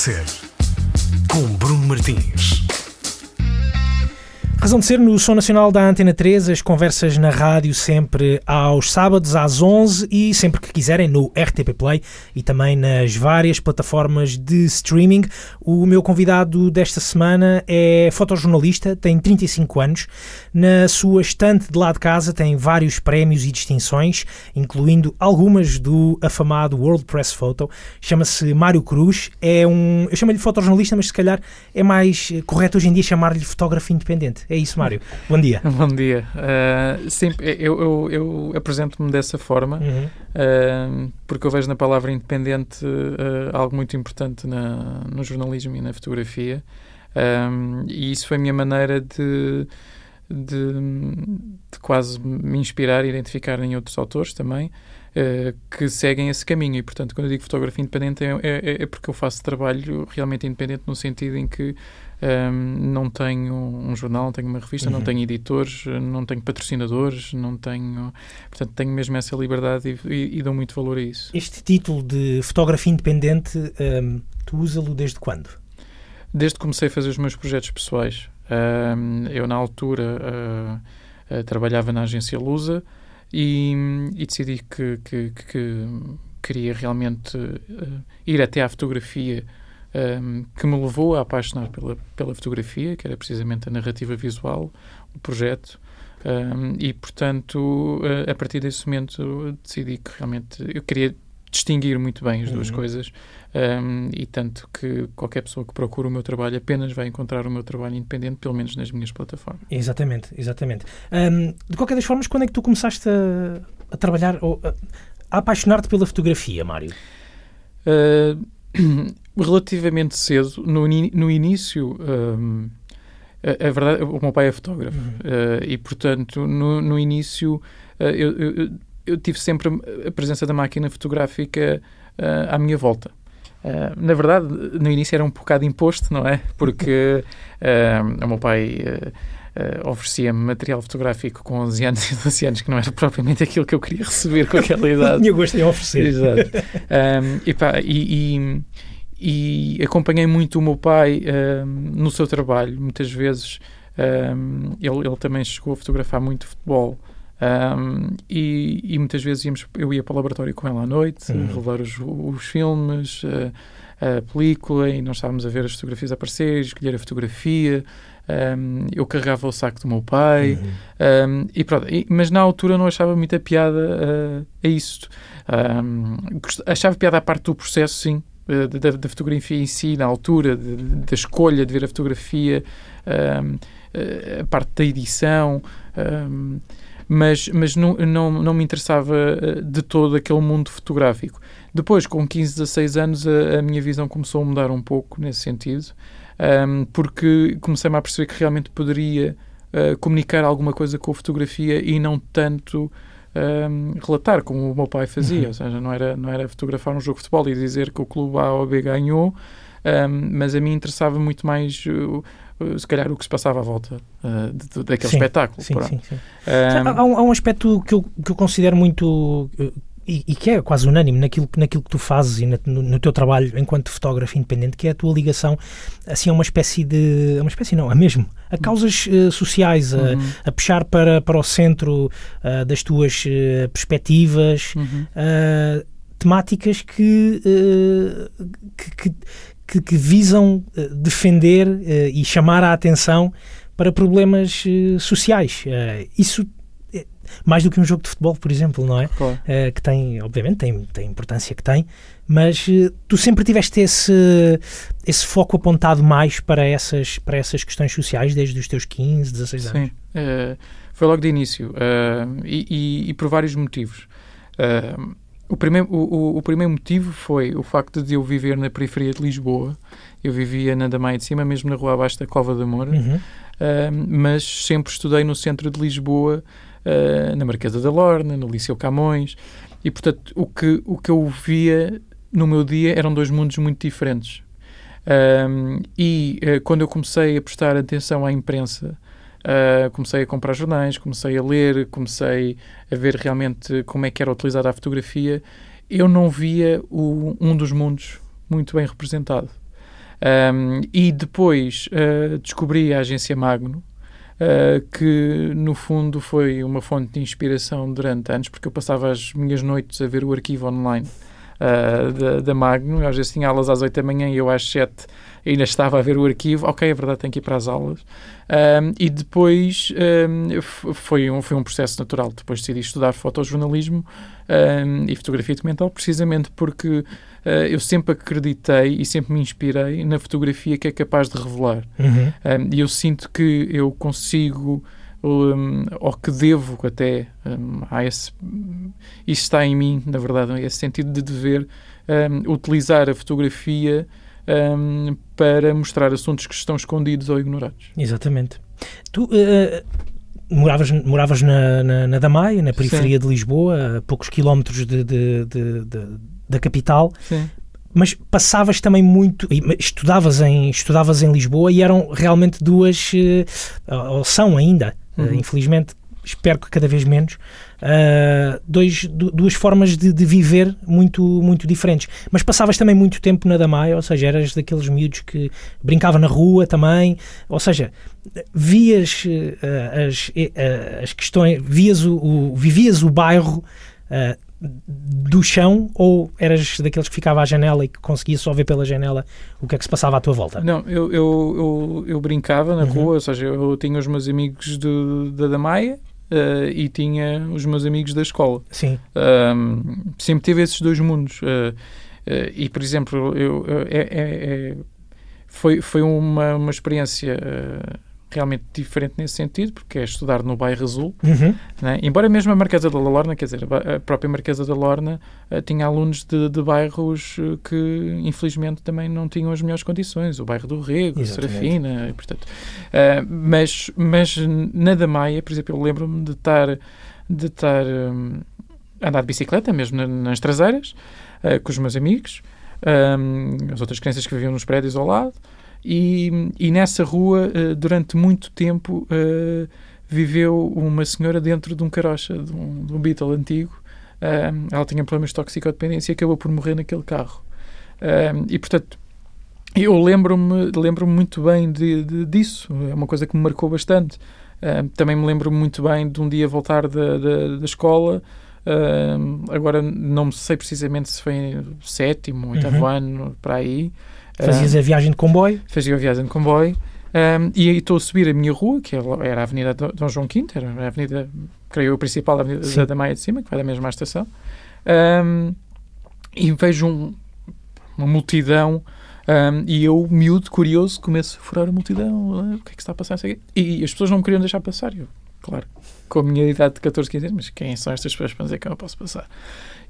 Ser, com Bruno Martins. Razão de ser no Som Nacional da Antena 3, as conversas na rádio sempre aos sábados às 11 e sempre que quiserem no RTP Play e também nas várias plataformas de streaming. O meu convidado desta semana é fotojornalista, tem 35 anos. Na sua estante de lá de casa tem vários prémios e distinções, incluindo algumas do afamado World Press Photo. Chama-se Mário Cruz. É um, eu chamo-lhe fotojornalista, mas se calhar é mais correto hoje em dia chamar-lhe fotógrafo independente. É isso, Mário. Bom dia. Bom dia. Uh, sim, eu, eu, eu apresento-me dessa forma uhum. uh, porque eu vejo na palavra independente uh, algo muito importante na, no jornalismo e na fotografia. e isso foi a minha maneira de, de, de, quase me inspirar e identificar em outros autores também. que seguem esse caminho e portanto quando eu digo fotografia independente é, é, é porque eu faço trabalho realmente independente no sentido em que um, não tenho um jornal, não tenho uma revista, uhum. não tenho editores, não tenho patrocinadores, não tenho. Portanto, tenho mesmo essa liberdade e, e, e dou muito valor a isso. Este título de fotografia independente, um, tu usa-lo desde quando? Desde que comecei a fazer os meus projetos pessoais. Um, eu, na altura, uh, uh, trabalhava na agência Lusa e, e decidi que, que, que, queria realmente uh, ir até à fotografia um, que me levou a apaixonar pela, pela fotografia, que era precisamente a narrativa visual, o projeto. Um, e, portanto, a partir desse momento decidi que realmente eu queria distinguir muito bem as duas uhum. coisas um, e tanto que qualquer pessoa que procura o meu trabalho apenas vai encontrar o meu trabalho independente, pelo menos nas minhas plataformas. Exatamente, exatamente. Um, de qualquer das formas, quando é que tu começaste a, a trabalhar ou a, a apaixonar-te pela fotografia, Mário? Uh, relativamente cedo, no, no início, um, a, a, verdade, o meu pai é fotógrafo uhum. uh, e, portanto, no, no início uh, eu, eu, eu, tive sempre a presença da máquina fotográfica uh, à minha volta. na verdade, no início era um bocado imposto, não é? Porque o meu pai uh, oferecia-me material fotográfico com 11 anos e 12 anos, que não era propriamente aquilo que eu queria receber com aquela idade. Tinha gosto em oferecer. Exato. Um, e, pá, e, e, e, acompanhei muito o meu pai um, no seu trabalho. Muitas vezes um, ele, ele também chegou a fotografar muito futebol. E, muitas vezes íamos, eu ia para o laboratório com ele à noite, uhum. revelar os, os filmes, uh, a película, e nós estávamos a ver as fotografias aparecer, escolher a fotografia. Um, eu carregava o saco do meu pai, uhum. um, e pronto, e, mas na altura não achava muita piada uh, a isso. Um, achava piada a parte do processo, sim, uh, da, da, fotografia em si, na altura, da escolha de ver a fotografia, uh, a parte da edição mas, mas não, não, não me interessava de todo aquele mundo fotográfico. Depois, com 15, 16 anos, a, a minha visão começou a mudar um pouco nesse sentido um, porque comecei-me a perceber que realmente poderia uh, comunicar alguma coisa com a fotografia e não tanto um, relatar, como o meu pai fazia. Uhum. Ou seja, não era, não era fotografar um jogo de futebol e dizer que o clube A ou B ganhou, um, mas a mim interessava muito mais. Uh, se calhar o que se passava à volta uh, de, de, daquele sim, espetáculo. Sim, sim, sim. Há, um, há, um, aspecto que eu, que eu considero muito e, e, que é quase unânime naquilo, naquilo que tu fazes e na, no, no, teu trabalho enquanto fotógrafo independente, que é a tua ligação assim a uma espécie de. a uma espécie não, a mesmo, a causas uh, sociais, uhum. a, a, puxar para, para o centro uh, das tuas uh, perspectivas, uhum. temáticas que, que, que, que, visam defender e chamar a atenção para problemas sociais. isso mais do que um jogo de futebol, por exemplo, não é? Claro. Uh, que tem, obviamente, tem, tem a importância que tem, mas uh, tu sempre tiveste esse, esse foco apontado mais para essas, para essas questões sociais desde os teus 15, 16 anos? Sim, uh, foi logo de início e, e, e, por vários motivos. o, primeiro, o, o, primeiro motivo foi o facto de eu viver na periferia de Lisboa. Eu vivia na Damaia de Cima, mesmo na rua abaixo da Cova de Amor, uhum. mas sempre estudei no centro de Lisboa uh, na Marquesa da Lorna, no Liceu Camões, e portanto o que, o que eu via no meu dia eram dois mundos muito diferentes. Um, e uh, quando eu comecei a prestar atenção à imprensa, uh, comecei a comprar jornais, comecei a ler, comecei a ver realmente como é que era utilizada a fotografia, eu não via o, um dos mundos muito bem representado. Um, e depois uh, descobri a agência Magno, uh, que no fundo foi uma fonte de inspiração durante anos, porque eu passava as minhas noites a ver o arquivo online uh, da, da Magno, às vezes tinha aulas às 8 da manhã e eu às 7 ainda estava a ver o arquivo, ok, é verdade, tenho que ir para as aulas. Um, e depois um, foi, um, foi um processo natural. Depois decidi estudar fotojornalismo um, e fotografia documental, precisamente porque uh, eu sempre acreditei e sempre me inspirei na fotografia que é capaz de revelar. Uhum. E eu sinto que eu consigo. Um, ou que devo até um, a esse isso está em mim na verdade esse sentido de dever um, utilizar a fotografia um, para mostrar assuntos que estão escondidos ou ignorados. Exatamente. Tu uh, moravas, moravas na, na, na Damaia, na periferia Sim. de Lisboa, a poucos quilómetros de, de, de, da capital. Sim mas passavas também muito, estudavas em, estudavas em Lisboa e eram realmente duas, eh, ou são ainda, uhum. infelizmente, espero que cada vez menos, uh, dois, duas formas de, de, viver muito, muito diferentes. Mas passavas também muito tempo na Damaia, ou seja, eras daqueles miúdos que brincava na rua também, ou seja, vias uh, as, uh, as questões, vias o, o, vivias o bairro do chão ou eras daqueles que ficava à janela e que conseguia só ver pela janela o que é que se passava à tua volta? Não, eu, eu, eu, eu brincava na uhum. rua, ou seja, eu tinha os meus amigos de, da Damaia uh, e tinha os meus amigos da escola. Sim. Um, sempre tive esses dois mundos. Uh, uh, e, por exemplo, eu, é, é, é, foi, foi uma, uma experiência realmente diferente nesse sentido, porque é estudar no bairro Azul. Uhum. Né? Embora mesmo a Marquesa da Lorna, quer dizer, a própria Marquesa da Lorna uh, tinha alunos de, de bairros uh, que infelizmente também não tinham as melhores condições, o bairro do Rego, Serafina, e, portanto. Uh, mas, mas na da Maia, por exemplo, eu lembro-me de estar de estar um, andar de bicicleta, mesmo nas traseiras, com os meus amigos, um, as outras crianças que viviam nos prédios ao lado. E, e nessa rua, uh, durante muito tempo, uh, viveu uma senhora dentro de um carocha, de um, de um Beetle antigo. Uh, ela tinha problemas de toxicodependência e acabou por morrer naquele carro. e, portanto, eu lembro-me lembro muito bem de, de, disso. É uma coisa que me marcou bastante. também me lembro muito bem de um dia voltar da, da, da escola Uh, agora não sei precisamente se foi sétimo, oitavo uhum. ano, para aí. Fazias a viagem de comboio? Fazia a viagem de comboio. Um, e aí estou a subir a minha rua, que era a Avenida Dom João V, era a avenida, creio eu, principal da Avenida Sim. da Maia de Cima, que vai da mesma estação. Um, e vejo um, uma multidão um, e eu, miúdo, curioso, começo a furar a multidão. Ah, o que é que está a passar? E as pessoas não me queriam deixar passar. Eu, claro, com a minha idade de 14, 15 anos, mas quem são estas pessoas para dizer que eu não posso passar?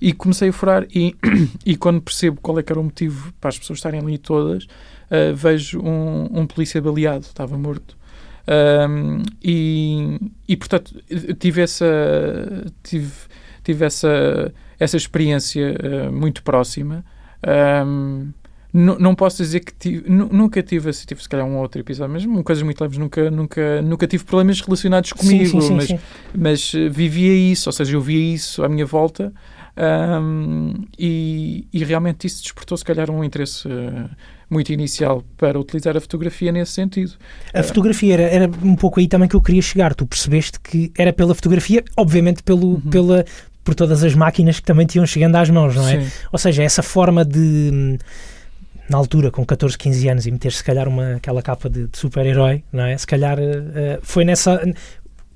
E comecei a furar e, e quando percebo qual é que era o motivo para as pessoas estarem ali todas, uh, vejo um, um, polícia baleado, estava morto. Um, e, e, portanto, tive essa, tive, tive essa, essa experiência uh, muito próxima. Um, não posso dizer que tive, nunca tive, assim, tive se calhar um outro episódio, mas coisas muito leves, nunca, nunca, nunca tive problemas relacionados comigo, sim, sim, sim, mas, mas eh, vivia isso, ou seja, eu via isso à minha volta um, e, e, realmente isso despertou, se calhar, um interesse uh, muito inicial para utilizar a fotografia nesse sentido. A fotografia era, era um pouco aí também que eu queria chegar. Tu percebeste que era pela fotografia, obviamente pelo, uhum. pela, por todas as máquinas que também tinham chegando às mãos, não é? Ou seja, essa forma de na altura, com 14, 15 anos, e meter se calhar uma, aquela capa de, de super-herói, não é? Se calhar uh, foi nessa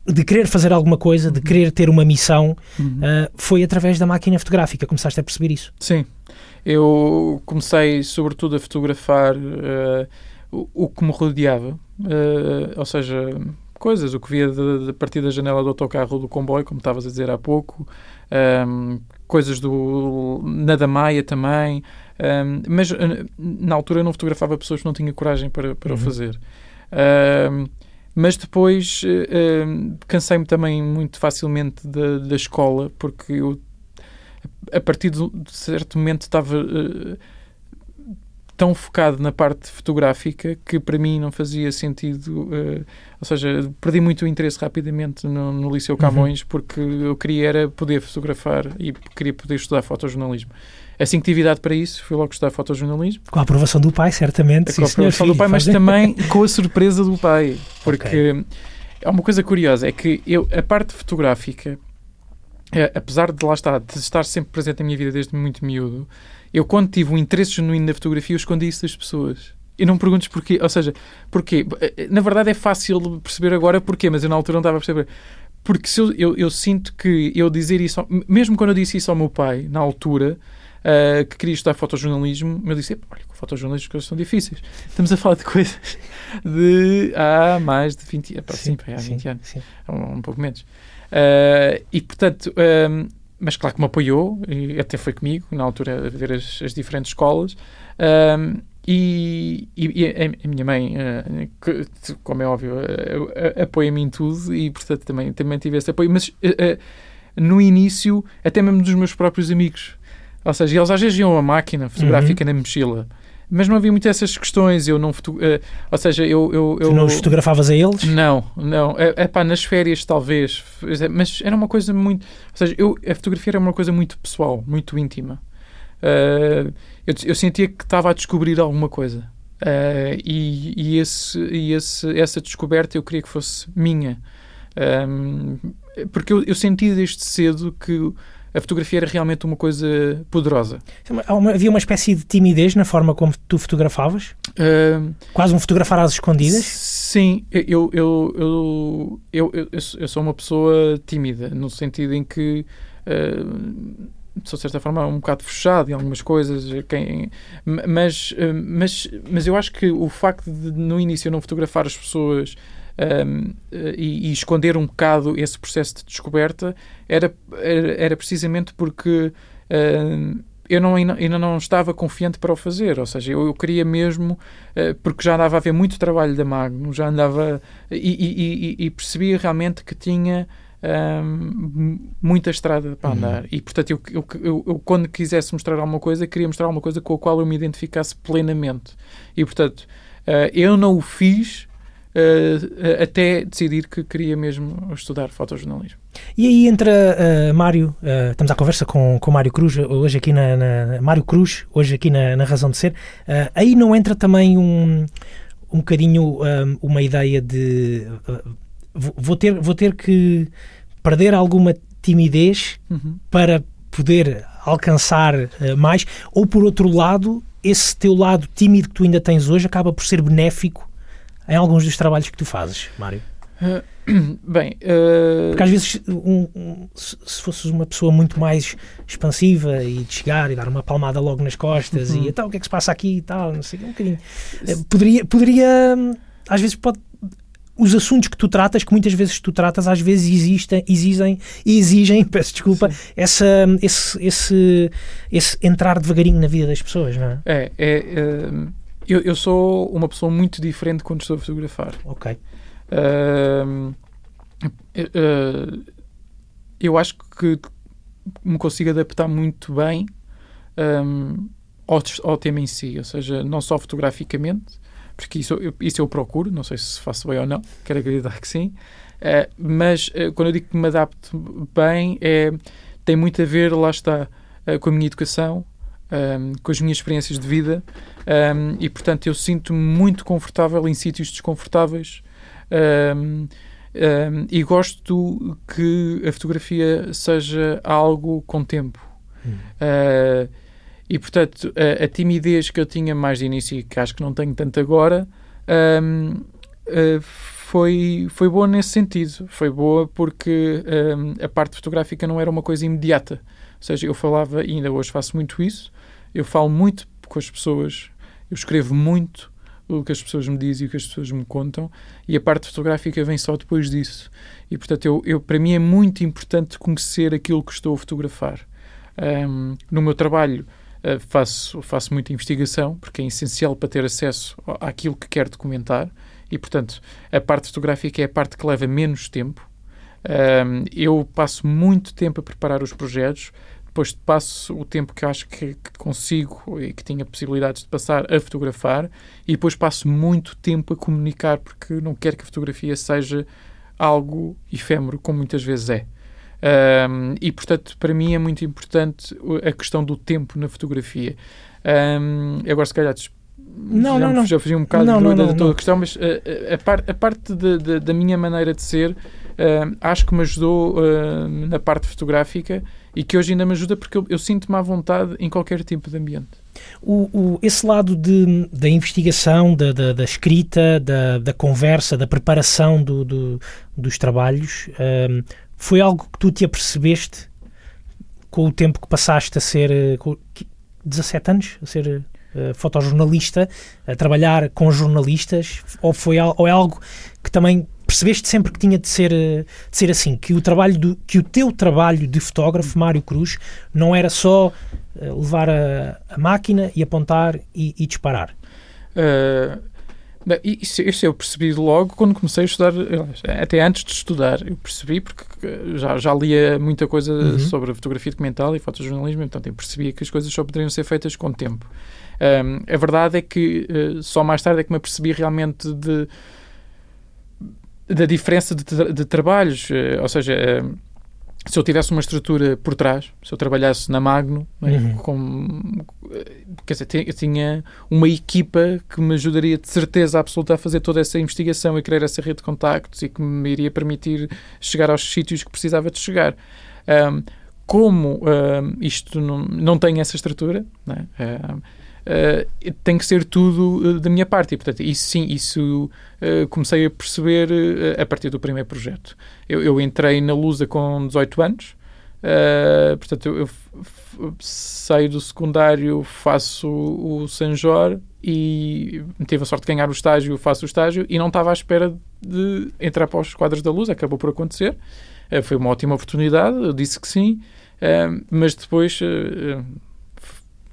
de querer fazer alguma coisa, de uhum. querer ter uma missão, uhum. uh, foi através da máquina fotográfica. Começaste a perceber isso? Sim. Eu comecei, sobretudo, a fotografar uh, o, o, que me rodeava, ou seja, coisas, o que via de, de partir da janela do autocarro do comboio, como estavas a dizer há pouco, um, coisas do na Maia também, um, mas na altura eu não fotografava pessoas que não tinha coragem para, para uhum. o fazer. Um, mas depois uh, cansei-me também muito facilmente da, da escola, porque eu, a partir de certo momento, estava. Uh, tão focado na parte fotográfica que para mim não fazia sentido. Uh, ou seja, perdi muito o interesse rapidamente no, no Liceu Camões uhum. porque eu queria era poder fotografar e queria poder estudar fotojornalismo. Assim que tive idade para isso, fui logo estudar fotojornalismo. Com a aprovação do pai, certamente. Com a aprovação do pai, mas também com a surpresa do pai. Porque okay. há uma coisa curiosa, é que eu, a parte fotográfica, é, apesar de lá estar, de estar sempre presente na minha vida desde muito miúdo, eu quando tive um interesse genuíno na fotografia, eu escondi isso das pessoas. E não me perguntes porquê. Ou seja, porquê? Na verdade é fácil perceber agora porquê, mas eu na altura não estava a perceber. Porque eu, eu, eu sinto que eu dizer isso, mesmo quando eu disse isso ao meu pai, na altura, uh, que queria estudar fotojornalismo, eu disse, olha, com fotojornalismo as coisas são difíceis. Estamos a falar de coisas de há mais de 20 anos. Sim, sim, há 20 sim, anos. Sim. Um, um, pouco menos. Uh, e, portanto, um, mas claro que me apoiou, e até foi comigo, na altura, a ver as, as diferentes escolas. Um, e, e, a, minha mãe, como é óbvio, apoia-me em tudo e, portanto, também, também tive esse apoio. Mas no início, até mesmo dos meus próprios amigos. Ou seja, eles às vezes iam a máquina fotográfica uhum. na mochila. Mas não havia muito essas questões. Eu não foto... Uh, ou seja, eu, eu, eu. Tu não os fotografavas a eles? Não, não. É, é pá, nas férias talvez. Mas era uma coisa muito. Ou seja, eu, a fotografia era uma coisa muito pessoal, muito íntima. Uh, eu, eu sentia que estava a descobrir alguma coisa. Uh, e, e, esse, e esse, essa descoberta eu queria que fosse minha. Um, porque eu, eu senti desde cedo que a fotografia era realmente uma coisa poderosa. Havia uma espécie de timidez na forma como tu fotografavas? Uh, Quase um fotografar às escondidas? Sim, eu, eu, eu, eu, eu, sou uma pessoa tímida, no sentido em que. Uh, sou de certa forma um bocado fechado em algumas coisas, quem, mas, mas, mas eu acho que o facto de no início eu não fotografar as pessoas um, e, e, esconder um bocado esse processo de descoberta era, era, era precisamente porque um, eu não, ainda não estava confiante para o fazer, ou seja, eu, eu queria mesmo, uh, porque já andava a ver muito trabalho da Magno, já andava e, e, e percebia realmente que tinha um, muita estrada para uhum. andar. Uhum. E, portanto, eu, eu, eu, eu, quando quisesse mostrar alguma coisa, queria mostrar alguma coisa com a qual eu me identificasse plenamente. E, portanto, uh, eu não o fiz uh, até decidir que queria mesmo estudar fotojornalismo. E aí entra uh, Mário, uh, estamos à conversa com, com Mário Cruz, hoje aqui na, na Mário Cruz, hoje aqui na, na Razão de Ser. aí não entra também um, um bocadinho uma ideia de vou, ter, vou ter que perder alguma timidez uhum. para poder alcançar mais, ou por outro lado, esse teu lado tímido que tu ainda tens hoje acaba por ser benéfico em alguns dos trabalhos que tu fazes, Mário? Uh, bem, uh... porque às vezes um, um, se, se fosses uma pessoa muito mais expansiva e de chegar e dar uma palmada logo nas costas uhum. e então o que é que se passa aqui e tal, não sei, um bocadinho. Uh, poderia, poderia, às vezes pode os assuntos que tu tratas, que muitas vezes tu tratas, às vezes existem, exigem, exigem, peço desculpa, essa, esse, esse, esse entrar devagarinho na vida das pessoas, não é? É, é, é eu, eu, sou uma pessoa muito diferente quando estou a fotografar. Ok. Uh, uh, eu acho que me consigo adaptar muito bem um, ao, ao, tema em si, ou seja, não só fotograficamente, porque isso eu, isso eu procuro, não sei se faço bem ou não, quero acreditar que sim, uh, mas quando eu digo que me adapto bem, é, tem muito a ver, lá está, com a minha educação, um, com as minhas experiências de vida um, e, portanto, eu sinto-me muito confortável em sítios desconfortáveis um, e gosto que a fotografia seja algo com tempo. Hum. Uh, e, portanto, a, a, timidez que eu tinha mais de início e que acho que não tenho tanto agora uh, foi, foi boa nesse sentido. Foi boa porque a parte fotográfica não era uma coisa imediata. Ou seja, eu falava, e ainda hoje faço muito isso, eu falo muito com as pessoas, eu escrevo muito o que as pessoas me dizem e o que as pessoas me contam, e a parte fotográfica vem só depois disso. E, portanto, eu, eu para mim é muito importante conhecer aquilo que estou a fotografar. Um, no meu trabalho uh, faço, faço muita investigação, porque é essencial para ter acesso àquilo que quero documentar, e, portanto, a parte fotográfica é a parte que leva menos tempo. Eu passo muito tempo a preparar os projetos, depois passo o tempo que acho que, que, consigo e que tinha possibilidades de passar a fotografar e depois passo muito tempo a comunicar porque não quero que a fotografia seja algo efêmero, como muitas vezes é. Um, e, portanto, para mim é muito importante a questão do tempo na fotografia. Um, agora, se calhar, não, já, não, não. já fugi um bocado não, não, não, da, toda a questão, mas a, a, par, a parte de, de, da minha maneira de ser uh, acho que me ajudou uh, na parte fotográfica e que hoje ainda me ajuda porque eu, eu sinto-me à vontade em qualquer tipo de ambiente. O, o, esse lado de, da investigação, da, da, da escrita, da, da, conversa, da preparação do, do, dos trabalhos, um, foi algo que tu te apercebeste com o tempo que passaste a ser eh, com 17 anos, a ser uh, fotojornalista, a trabalhar com jornalistas, ou, foi, ou é algo que também percebeste sempre que tinha de ser, eh, de ser assim, que o trabalho do, que o teu trabalho de fotógrafo, Mário Cruz, não era só uh, levar a, a, máquina e apontar e, e disparar? Uh, isso, isso, eu percebi logo quando comecei a estudar, até antes de estudar, eu percebi porque já, já lia muita coisa uhum. sobre fotografia documental e fotojornalismo, então eu percebia que as coisas só poderiam ser feitas com tempo. Um, a verdade é que uh, só mais tarde é que me apercebi realmente de da diferença de, de trabalhos, uh, ou seja, uh, se eu tivesse uma estrutura por trás, se eu trabalhasse na Magno, é? uhum. com, quer dizer, tinha uma equipa que me ajudaria de certeza absoluta a fazer toda essa investigação e criar essa rede de contactos e que me iria permitir chegar aos sítios que precisava de chegar. Um, como um, isto não, não tem essa estrutura, né? um, uh, tem que ser tudo uh, da minha parte. E, portanto, isso sim, isso uh, comecei a perceber a partir do primeiro projeto. Eu, eu, entrei na Lusa com 18 anos, portanto, eu, eu saio do secundário, faço o Sanjor e tive a sorte de ganhar o estágio, faço o estágio e não estava à espera de entrar para os quadros da Luz, acabou por acontecer. foi uma ótima oportunidade, eu disse que sim, mas depois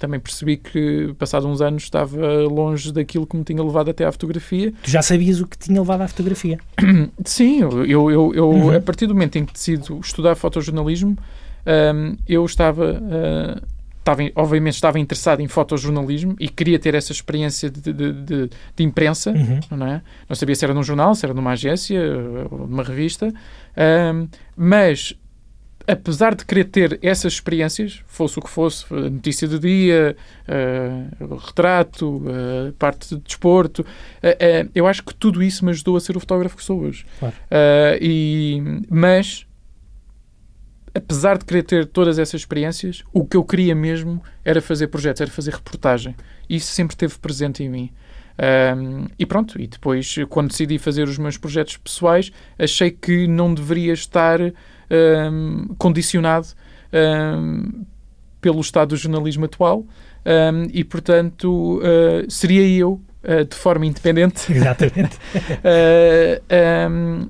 também percebi que, passados uns anos, estava longe daquilo que me tinha levado até à fotografia. Tu já sabias o que tinha levado à fotografia? Sim, eu, eu, eu uhum. a partir do momento em que decido estudar fotojornalismo, um, eu estava, uh, estava, obviamente, estava interessado em fotojornalismo e queria ter essa experiência de, de, de, de imprensa, uhum. não é? Não sabia se era num jornal, se era numa agência ou numa revista, um, mas apesar de querer ter essas experiências, fosse o que fosse, notícia do dia, uh, retrato, uh, parte de desporto, uh, eu acho que tudo isso me ajudou a ser o fotógrafo que sou hoje. Claro. e, mas, apesar de querer ter todas essas experiências, o que eu queria mesmo era fazer projetos, era fazer reportagem. Isso sempre esteve presente em mim. Um, e pronto, e depois, quando decidi fazer os meus projetos pessoais, achei que não deveria estar condicionado um, pelo estado do jornalismo atual um, e, portanto, uh, seria eu, uh, de forma independente, Exatamente. uh,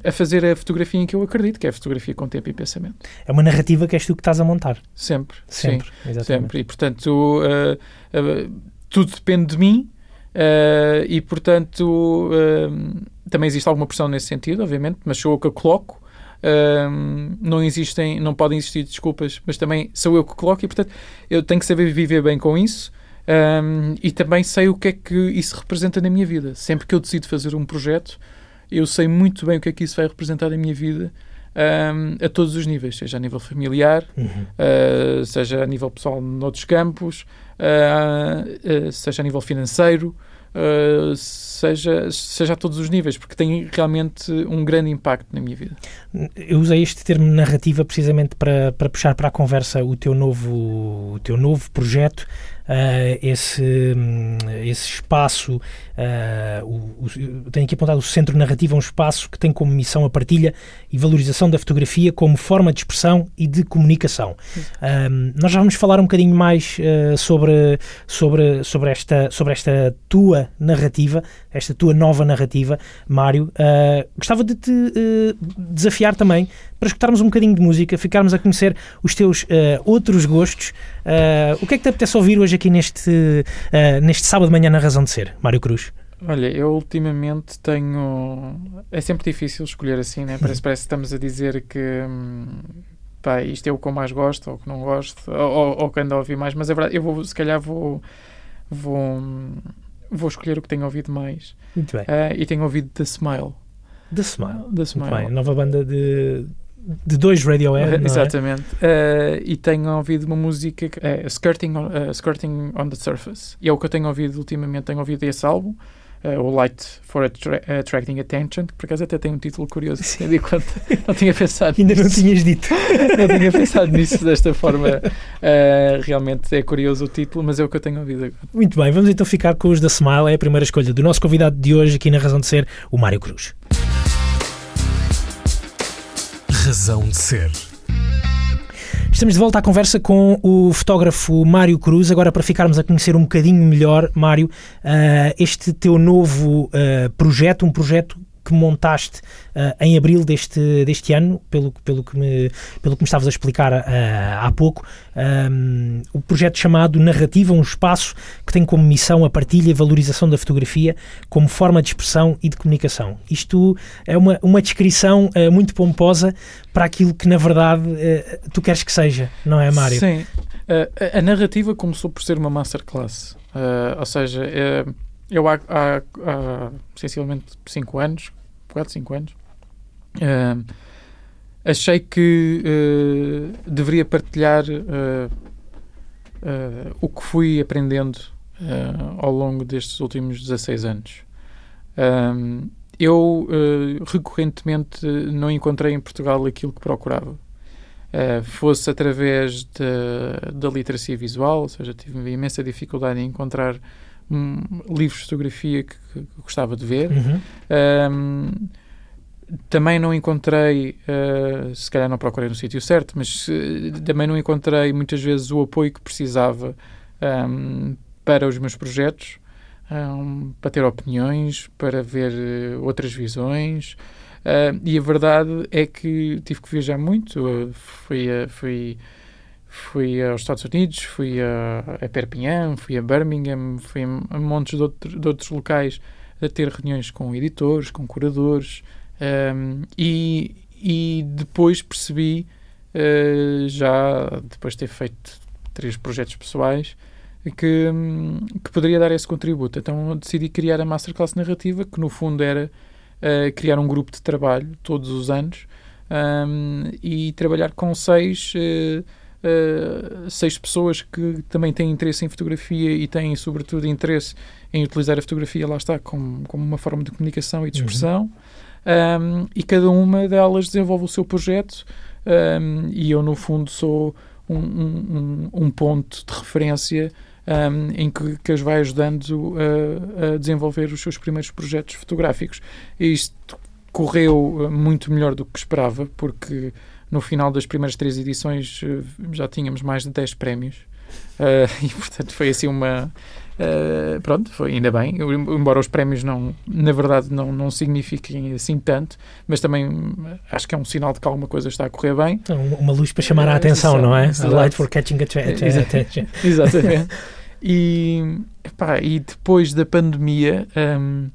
a fazer a fotografia em que eu acredito, que é a fotografia com tempo e pensamento. É uma narrativa que és tu que estás a montar. Sempre. Sempre, sim, exatamente. Sempre. E, portanto, tudo depende de mim e, portanto, também existe alguma pressão nesse sentido, obviamente, mas sou eu que a coloco um, não existem, não podem existir desculpas, mas também sou eu que coloco e, portanto, eu tenho que saber viver bem com isso. Um, e também sei o que é que isso representa na minha vida. Sempre que eu decido fazer um projeto, eu sei muito bem o que é que isso vai representar na minha vida um, a todos os níveis, seja a nível familiar, uhum. uh, seja a nível pessoal noutros campos, uh, uh, seja a nível financeiro. Uh, seja, seja a todos os níveis, porque tem realmente um grande impacto na minha vida. Eu usei este termo narrativa precisamente para, para puxar para a conversa o teu novo, o teu novo projeto, uh, esse, um, esse espaço, uh, o, o, tenho aqui apontado o Centro Narrativo, é um espaço que tem como missão a partilha e valorização da fotografia como forma de expressão e de comunicação. Um, nós já vamos falar um bocadinho mais uh, sobre, sobre, sobre, esta, sobre esta tua narrativa, esta tua nova narrativa, Mário. gostava de te desafiar também para escutarmos um bocadinho de música, ficarmos a conhecer os teus uh, outros gostos. Uh, o que é que te apetece ouvir hoje aqui neste, uh, neste sábado de manhã na Razão de Ser, Mário Cruz? Olha, eu ultimamente tenho. É sempre difícil escolher assim, né? Parece, parece que estamos a dizer que. Hum, pá, isto é o que eu mais gosto, ou que não gosto, ou, ou, ou que ando a ouvir mais, mas é verdade, eu vou, se calhar vou, vou, vou escolher o que tenho ouvido mais. Muito bem. Uh, e tenho ouvido The Smile. The Smile. The Smile. Muito bem. Nova banda de, de dois Radiohead, é? Exatamente. Uh, e tenho ouvido uma música, que é Skirting on, uh, Skirting on the Surface. E é o que eu tenho ouvido ultimamente. Tenho ouvido esse álbum. Uh, o Light for attra Attracting Attention, que por acaso até tem um título curioso. Conta. Não tinha pensado Ainda nisso. não tinhas dito. não tinha pensado nisso desta forma. Uh, realmente é curioso o título, mas é o que eu tenho ouvido agora. Muito bem, vamos então ficar com os da Smile. É a primeira escolha do nosso convidado de hoje, aqui na Razão de Ser, o Mário Cruz. Razão de Ser. Estamos de volta à conversa com o fotógrafo Mário Cruz. Agora, para ficarmos a conhecer um bocadinho melhor, Mário, uh, este teu novo uh, projeto, um projeto que montaste uh, em abril deste, deste ano, pelo, pelo, que me, pelo que me estavas a explicar uh, há pouco, um, o projeto chamado Narrativa, um espaço que tem como missão a partilha e valorização da fotografia como forma de expressão e de comunicação. Isto é uma, uma descrição uh, muito pomposa para aquilo que, na verdade, tu queres que seja, não é, Mário? Sim. a narrativa começou por ser uma masterclass. ou seja, eu há, há, há sensivelmente 5 anos, 4, 5 anos, uh, achei que uh, deveria partilhar uh, o que fui aprendendo ao longo destes últimos 16 anos. eu recorrentemente não encontrei em Portugal aquilo que procurava. fosse através da literacia visual, ou seja, tive imensa dificuldade em encontrar um, livros de fotografia que, que, gostava de ver. Uhum. Um, também não encontrei, uh, se calhar não procurei no sítio certo, mas uh, também não encontrei muitas vezes o apoio que precisava um, para os meus projetos, um, para ter opiniões, para ver uh, outras visões. e a verdade é que tive que viajar muito. fui, fui Fui aos Estados Unidos, fui a, a Perpignan, fui a Birmingham, fui a montes de, outro, de outros locais a ter reuniões com editores, com curadores um, e, e depois percebi, uh, já depois de ter feito três projetos pessoais, que, que poderia dar esse contributo. Então decidi criar a Masterclass Narrativa, que no fundo era uh, criar um grupo de trabalho todos os anos um, e trabalhar com seis. Uh, uh, seis pessoas que também têm interesse em fotografia e têm, sobretudo, interesse em utilizar a fotografia, lá está, como, como uma forma de comunicação e de expressão. Uhum. Um, e cada uma delas desenvolve o seu projeto um, e eu, no fundo, sou um, um, um ponto de referência um, em que, que as vai ajudando a, a, desenvolver os seus primeiros projetos fotográficos. E isto correu muito melhor do que esperava, porque no final das primeiras três edições eh, já tínhamos mais de 10 prémios. Uh, e portanto foi assim uma. Uh, pronto, foi ainda bem, embora os prémios não, na verdade, não, não signifiquem assim tanto, mas também acho que é um sinal de que alguma coisa está a correr bem. Uma luz para chamar a atenção, não é? A light for catching attention. Exatamente. e, epá, e depois da pandemia, um,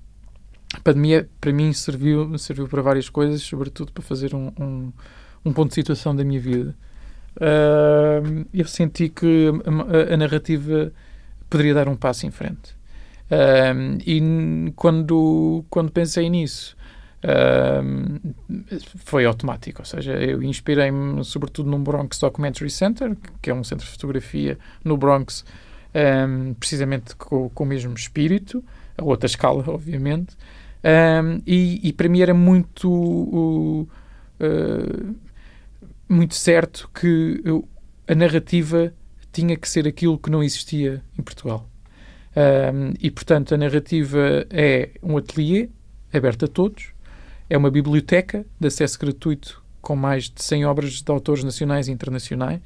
a pandemia para mim serviu, serviu para várias coisas, sobretudo para fazer um, um um ponto de situação da minha vida. Uh, eu senti que a, a, narrativa poderia dar um passo em frente. Uh, e quando, quando pensei nisso, uh, foi automático. Ou seja, eu inspirei-me sobretudo num Bronx Documentary Center, que é um centro de fotografia no Bronx, um, precisamente com, com, o mesmo espírito, a outra escala, obviamente. E, e, para mim era muito. Uh, muito certo que eu, a narrativa tinha que ser aquilo que não existia em Portugal. Um, e, portanto, a narrativa é um ateliê aberto a todos, é uma biblioteca de acesso gratuito com mais de 100 obras de autores nacionais e internacionais,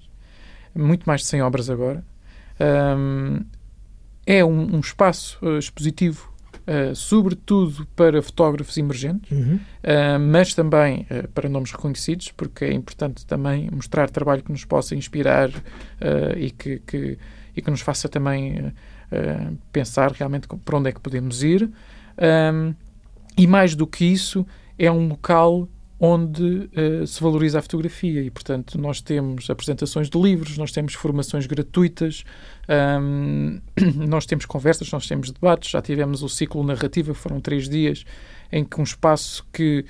muito mais de 100 obras agora. Um, é um, um espaço uh, expositivo Uh, sobretudo para fotógrafos emergentes, uhum. uh, mas também uh, para nomes reconhecidos, porque é importante também mostrar trabalho que nos possa inspirar e, que, que, e que nos faça também pensar realmente para onde é que podemos ir. Um, e mais do que isso, é um local onde uh, se valoriza a fotografia e, portanto, nós temos apresentações de livros, nós temos formações gratuitas, um, nós temos conversas, nós temos debates, já tivemos o ciclo narrativa, foram três dias, em que um espaço que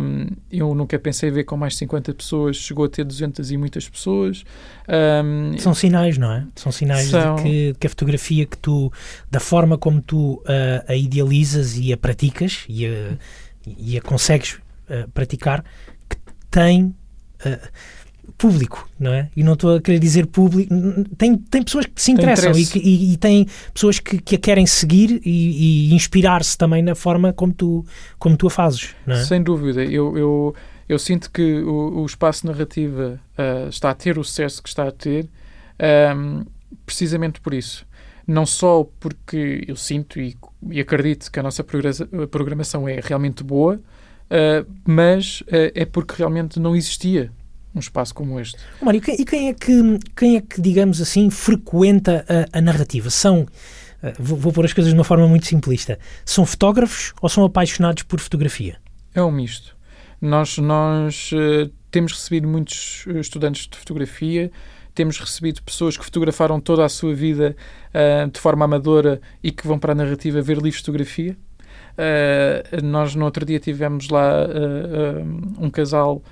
um, eu nunca pensei ver com mais de 50 pessoas, chegou a ter 200 e muitas pessoas. Um, São sinais, não é? São sinais são... de que, que, a fotografia que tu, da forma como tu uh, a idealizas e a praticas e a, e a consegues uh, praticar, que tem. Uh, público, não é? E não estou a querer dizer público. Tem, tem pessoas que se interessam e, que, e, e, tem pessoas que, que a querem seguir e, e inspirar-se também na forma como tu, como tu a fazes, não é? Sem dúvida. Eu, eu, eu sinto que o, o espaço narrativa uh, está a ter o sucesso que está a ter um, ehm, precisamente por isso. Não só porque eu sinto e, e acredito que a nossa programação é realmente boa, uh, mas uh, é porque realmente não existia um espaço como este. Mário, e quem é que, quem é que digamos assim, frequenta a, a narrativa? São, eh, vou, vou pôr as coisas de uma forma muito simplista, são fotógrafos ou são apaixonados por fotografia? É um misto. Nós, nós uh, temos recebido muitos eh, estudantes de fotografia, temos recebido pessoas que fotografaram toda a sua vida uh, de forma amadora e que vão para a narrativa ver livros de fotografia. Uh, nós no outro dia tivemos lá um casal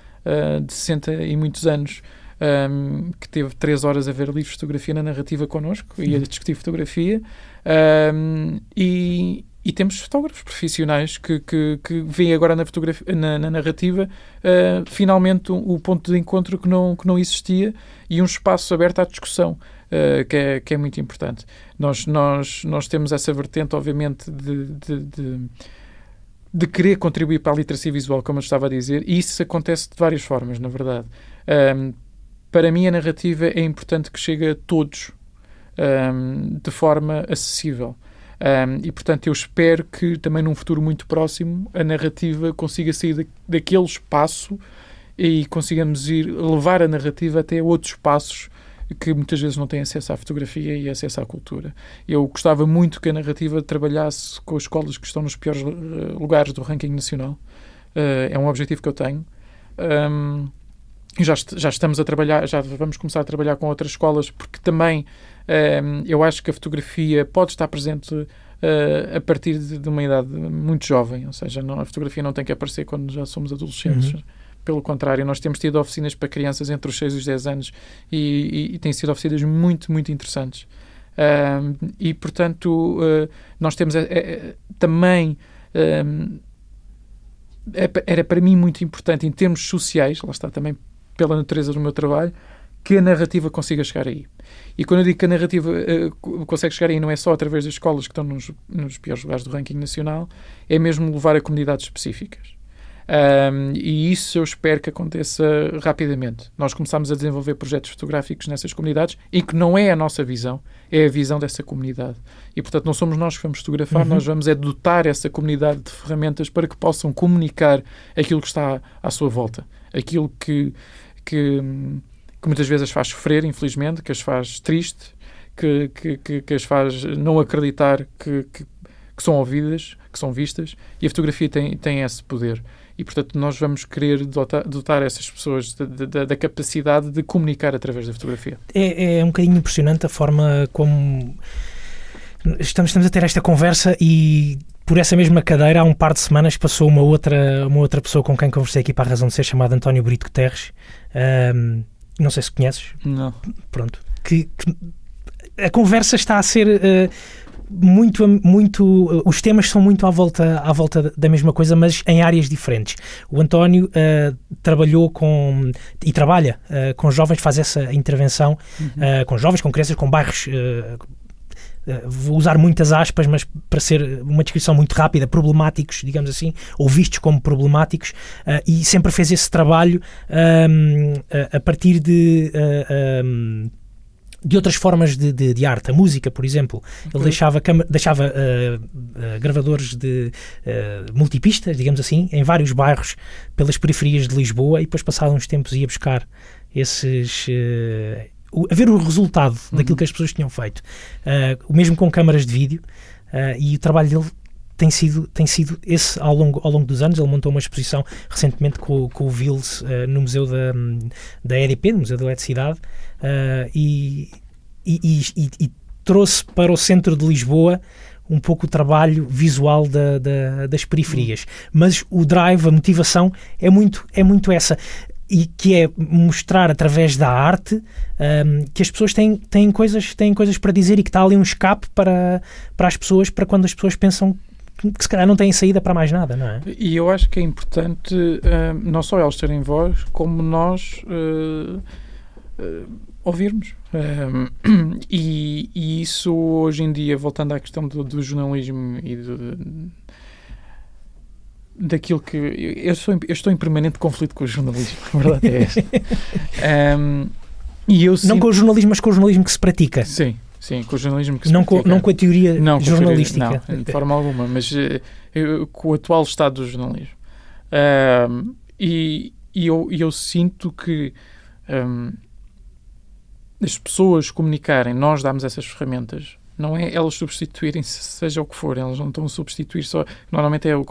de 60 e muitos anos um, ehm, que teve três horas a ver livros de fotografia na narrativa connosco e a uhum. discutir fotografia. Um, ehm, e, e, temos fotógrafos profissionais que, que, que veem agora na, fotografia, na, na narrativa uh, finalmente o, o, ponto de encontro que não, que não existia e um espaço aberto à discussão. Uh, que, é, que é muito importante. Nós, nós, nós temos essa vertente, obviamente, de, de, de de querer contribuir para a literacia visual, como eu estava a dizer, e isso acontece de várias formas, na verdade. Um, para mim, a narrativa é importante que chegue a todos um, de forma acessível. Um, e, portanto, eu espero que também num futuro muito próximo a narrativa consiga sair da, daquele espaço e consigamos ir levar a narrativa até outros espaços que muitas vezes não têm acesso à fotografia e acesso à cultura. Eu gostava muito que a narrativa trabalhasse com as escolas que estão nos piores eh, lugares do ranking nacional. Uh, é um objetivo que eu tenho. Um, já, já estamos a trabalhar, já vamos começar a trabalhar com outras escolas, porque também um, eu acho que a fotografia pode estar presente uh, a partir de, de, uma idade muito jovem, ou seja, não, a fotografia não tem que aparecer quando já somos adolescentes. Uhum pelo contrário, nós temos tido oficinas para crianças entre os 6 e os 10 anos e, e, e têm sido oficinas muito, muito interessantes. Uh, e, portanto, uh, nós temos uh, também. era para mim muito importante, em termos sociais, lá está também pela natureza do meu trabalho, que a narrativa consiga chegar aí. E quando eu digo que a narrativa uh, consegue chegar aí, não é só através das escolas que estão nos, nos piores lugares do ranking nacional, é mesmo levar a comunidades específicas. Um, e isso eu espero que aconteça rapidamente. Nós começamos a desenvolver projetos fotográficos nessas comunidades e que não é a nossa visão, é a visão dessa comunidade. E, portanto, não somos nós que vamos fotografar, uhum. nós vamos é dotar essa comunidade de ferramentas para que possam comunicar aquilo que está à, sua volta, aquilo que, que, que, muitas vezes as faz sofrer, infelizmente, que as faz triste, que, que, que as faz não acreditar que, que, que são ouvidas, que são vistas, e a fotografia tem, tem esse poder e, portanto, nós vamos querer dotar, dotar essas pessoas da capacidade de comunicar através da fotografia. É, é um bocadinho impressionante a forma como estamos, estamos a ter esta conversa e por essa mesma cadeira, há um par de semanas, passou uma outra, uma outra pessoa com quem conversei aqui para a razão de ser, chamada António Brito Guterres. Um, não sei se conheces. Não. Pronto. Que, que a conversa está a ser. Uh, muito, muito, os temas são muito à volta, à volta da mesma coisa, mas em áreas diferentes. O António uh, trabalhou com e trabalha uh, com jovens, faz essa intervenção uhum. uh, com jovens, com crianças, com bairros. vou usar muitas aspas, mas para ser uma descrição muito rápida, problemáticos, digamos assim, ou vistos como problemáticos, e sempre fez esse trabalho a partir de de outras formas de, de, de, arte, a música, por exemplo. Ele deixava, deixava uh, uh, gravadores de uh, multipistas, digamos assim, em vários bairros pelas periferias de Lisboa e depois, passados uns tempos, ia buscar esses. O, a ver o resultado uhum. daquilo que as pessoas tinham feito. o mesmo com câmaras de vídeo e o trabalho dele tem sido, tem sido esse ao longo, ao longo dos anos. Ele montou uma exposição recentemente com, com o Vils uh, no Museu da, da EDP, no Museu da Eletricidade, uh, e, e, e, e, trouxe para o centro de Lisboa um pouco o trabalho visual da, da, das periferias. Mas o drive, a motivação é muito, é muito essa e que é mostrar através da arte um, que as pessoas têm, têm, coisas, têm coisas para dizer e que está ali um escape para, para as pessoas, para quando as pessoas pensam que se calhar não têm saída para mais nada, não é? E eu acho que é importante uh, não só elas terem voz, como nós uh, uh, ouvirmos. E, e, isso hoje em dia, voltando à questão do, do jornalismo e do, daquilo que. Eu, sou, eu estou em permanente conflito com o jornalismo, a verdade é essa. um, e eu sinto... Não com o jornalismo, mas com o jornalismo que se pratica. Sim, sim, com o jornalismo que se não. Com, não com a teoria não, jornalística. Teoria, não, de forma alguma, mas uh, eu, com o atual estado do jornalismo. Um, e, e eu, eu sinto que um, as pessoas comunicarem, nós damos essas ferramentas não é elas substituírem seja o que for, elas não estão a substituir só. Normalmente é o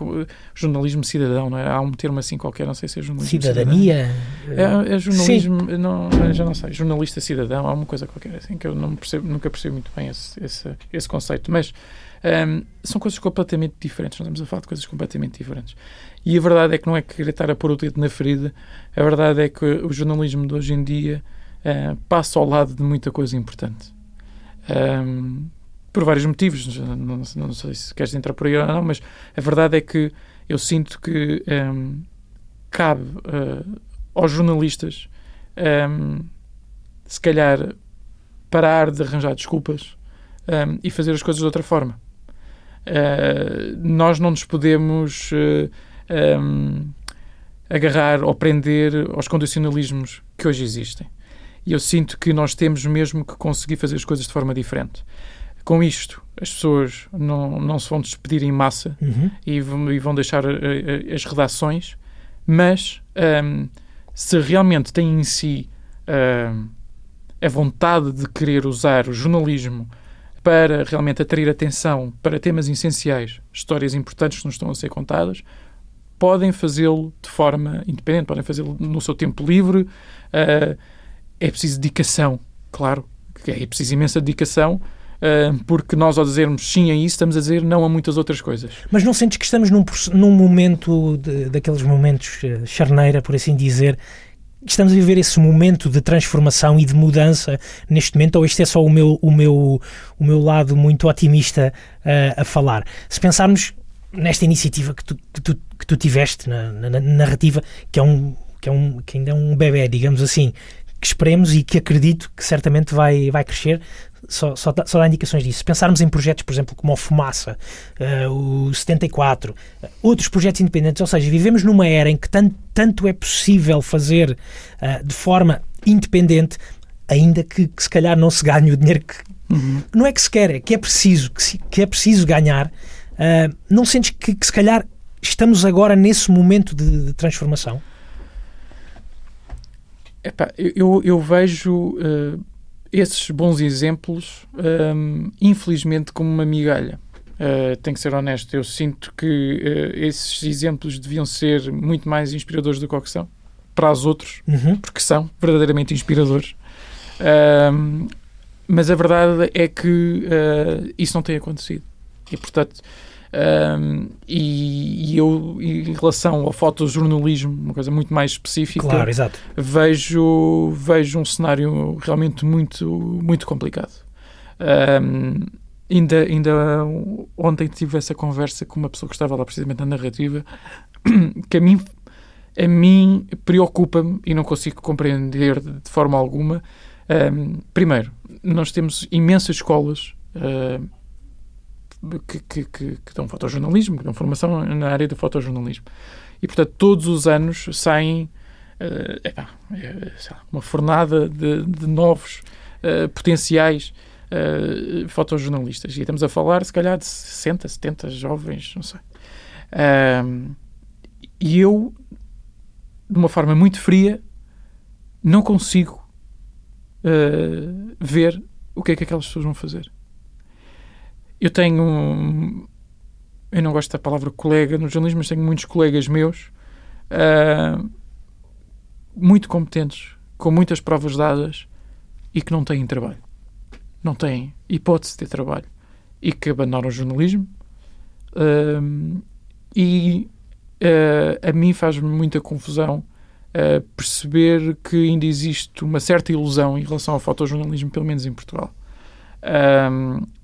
jornalismo cidadão, não é? Há um termo assim qualquer, não sei se é jornalismo. Cidadania? É, é, jornalismo, não, já não sei, jornalista cidadão, há uma coisa qualquer assim que eu não percebo, nunca percebo muito bem esse, esse, esse conceito. Mas um, são coisas completamente diferentes, nós estamos a falar de coisas completamente diferentes. E a verdade é que não é querer estar a pôr o dedo na ferida, a verdade é que o jornalismo de hoje em dia uh, passa ao lado de muita coisa importante. Um, por vários motivos, não, não, sei se queres entrar por aí ou não, mas a verdade é que eu sinto que um, cabe uh, aos jornalistas, um, se calhar, parar de arranjar desculpas um, e fazer as coisas de outra forma. Uh, nós não nos podemos uh, agarrar ou prender aos condicionalismos que hoje existem. E eu sinto que nós temos mesmo que conseguir fazer as coisas de forma diferente. Com isto, as pessoas não, não se vão despedir em massa uhum. e, vão, e, vão deixar uh, as redações, mas um, se realmente têm em si uh, a vontade de querer usar o jornalismo para realmente atrair atenção para temas essenciais, histórias importantes que nos estão a ser contadas, podem fazê-lo de forma independente, podem fazê-lo no seu tempo livre. Uh, é preciso dedicação, claro, é preciso imensa dedicação, uh, porque nós ao dizermos sim a isso, estamos a dizer não a muitas outras coisas. Mas não sentes que estamos num, num momento, de, daqueles momentos uh, charneira, por assim dizer, estamos a viver esse momento de transformação e de mudança neste momento, ou este é só o meu, o meu, o meu lado muito otimista uh, a falar? Se pensarmos nesta iniciativa que tu, que tu, que tu tiveste na, na, na narrativa, que é um que, é um, que ainda é um bebê, digamos assim, que esperemos e que acredito que certamente vai, vai crescer. Só, só, só dá indicações disso. Se pensarmos em projetos, por exemplo, como o Fumaça, uh, o 74, uh, outros projetos independentes, ou seja, vivemos numa era em que tanto, tanto é possível fazer uh, de forma independente, ainda que, que, se calhar não se ganhe o dinheiro que. Uhum. Não é que se quer, é que é preciso, que, se, que é preciso ganhar. não sentes que, que se calhar estamos agora nesse momento de, de transformação? Epá, eu, eu vejo uh, esses bons exemplos, um, ehm, infelizmente, como uma migalha. Uh, tenho que ser honesto, eu sinto que uh, esses exemplos deviam ser muito mais inspiradores do que o que são para os outros, uhum. porque são verdadeiramente inspiradores. Uh, mas a verdade é que isso não tem acontecido. E, portanto, um, e, e, eu, em relação ao fotojornalismo, uma coisa muito mais específica, claro. Vejo, vejo um cenário realmente muito, muito complicado. Um, ainda, ainda ontem tive essa conversa com uma pessoa que estava lá precisamente na narrativa, que a mim, a mim preocupa-me e não consigo compreender de forma alguma. Um, primeiro, nós temos imensas escolas. Uh, que, que, que, que dão fotojornalismo, que dão formação na área do fotojornalismo. E, portanto, todos os anos saem uh, lá, uma fornada de, de novos uh, potenciais uh, fotojornalistas. E estamos a falar, se calhar, de 60, 70 jovens, não sei. e eu, de uma forma muito fria, não consigo ver o que é que aquelas pessoas vão fazer eu tenho eu não gosto da palavra colega no jornalismo, mas tenho muitos colegas meus uh, muito competentes, com muitas provas dadas e que não têm trabalho. Não têm hipótese de ter trabalho. E que abandonam o jornalismo. Uh, e uh, a mim faz-me muita confusão uh, perceber que ainda existe uma certa ilusão em relação ao fotojornalismo, pelo menos em Portugal.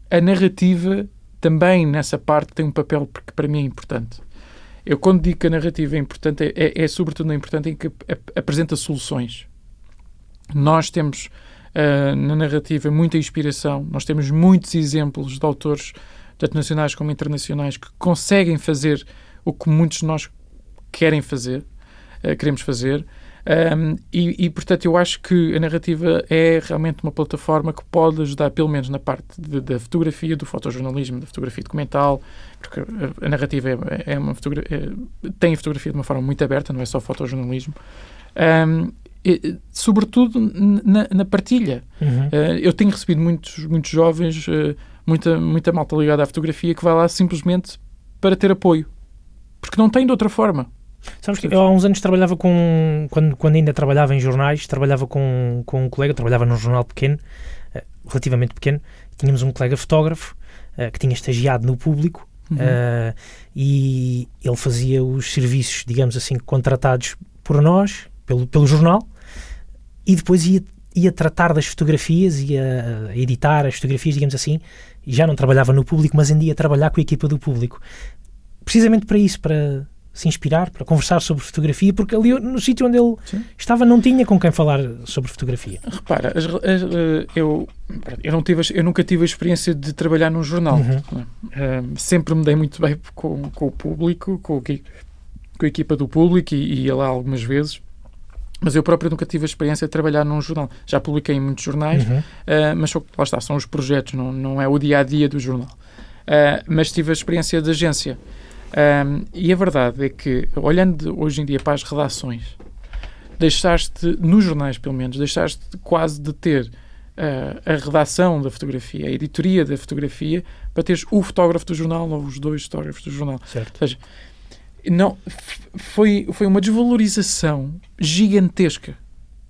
A narrativa também nessa parte tem um papel que para mim é importante. Eu, quando digo que a narrativa é importante, é, é, é sobretudo importante em que apresenta soluções. Nós temos uh, na narrativa muita inspiração, nós temos muitos exemplos de autores, tanto nacionais como internacionais, que conseguem fazer o que muitos de nós querem fazer, uh, queremos fazer. Um, e, e, portanto, eu acho que a narrativa é realmente uma plataforma que pode ajudar, pelo menos na parte de, da fotografia, do fotojornalismo, da fotografia documental, porque a, a narrativa é, é uma fotografia, é, tem a fotografia de uma forma muito aberta, não é só fotojornalismo. Um, e, sobretudo na, na partilha. Uhum. Uh, eu tenho recebido muitos, muitos jovens, uh, muita, muita malta ligada à fotografia, que vai lá simplesmente para ter apoio. Porque não tem de outra forma. Sabes que eu há uns anos trabalhava com, quando, quando ainda trabalhava em jornais, trabalhava com, com um colega, trabalhava num jornal pequeno, uh, relativamente pequeno, tínhamos um colega fotógrafo uh, que tinha estagiado no público uhum. uh, e ele fazia os serviços, digamos assim, contratados por nós, pelo, pelo jornal, e depois ia, ia tratar das fotografias, ia editar as fotografias, digamos assim, e já não trabalhava no público, mas ainda ia trabalhar com a equipa do público. Precisamente para isso, para se inspirar, para conversar sobre fotografia, porque ali no sítio onde ele Sim. estava não tinha com quem falar sobre fotografia. Repara, as, as, eh, eu, eu, não tive, eu nunca tive a experiência de trabalhar num jornal. Uhum. Uh, sempre me dei muito bem com, com o público, com, com a equipa do público e, e ia lá algumas vezes. Mas eu próprio nunca tive a experiência de trabalhar num jornal. Já publiquei em muitos jornais, uhum. uh, mas lá está, são os projetos, não, não é o dia a dia do jornal. Uh, mas tive a experiência de agência. Um, e a verdade é que, olhando hoje em dia para as redações, deixaste, nos jornais pelo menos, deixaste quase de ter uh, a redação da fotografia, a editoria da fotografia, para teres o fotógrafo do jornal ou os dois fotógrafos do jornal. Certo. Ou seja, não, foi, foi uma desvalorização gigantesca.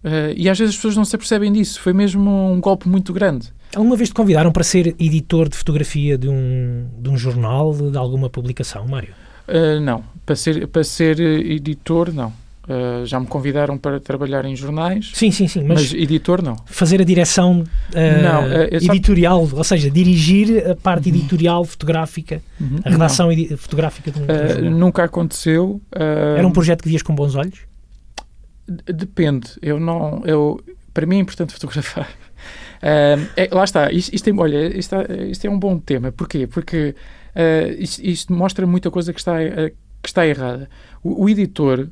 Uh, e às vezes as pessoas não se apercebem disso. Foi mesmo um golpe muito grande. Alguma vez te convidaram para ser editor de fotografia de um, de um jornal, de alguma publicação, Mário? Uh, não. Para ser, para ser editor, não. Uh, já me convidaram para trabalhar em jornais. Sim, sim, sim. Mas, mas editor, não. Fazer a direção uh, não, editorial, ou seja, dirigir a parte uhum. editorial fotográfica, uhum. a redação fotográfica de um, jornal. Nunca aconteceu. Era um projeto que vias com bons olhos? Depende. Eu não. Eu, para mim é importante fotografar. Uh, é, lá está, isto, isto, é, olha, isto, isto, é um bom tema. Porquê? Porque uh, isto, isto, mostra muita coisa que está, uh, que está errada. O, o editor,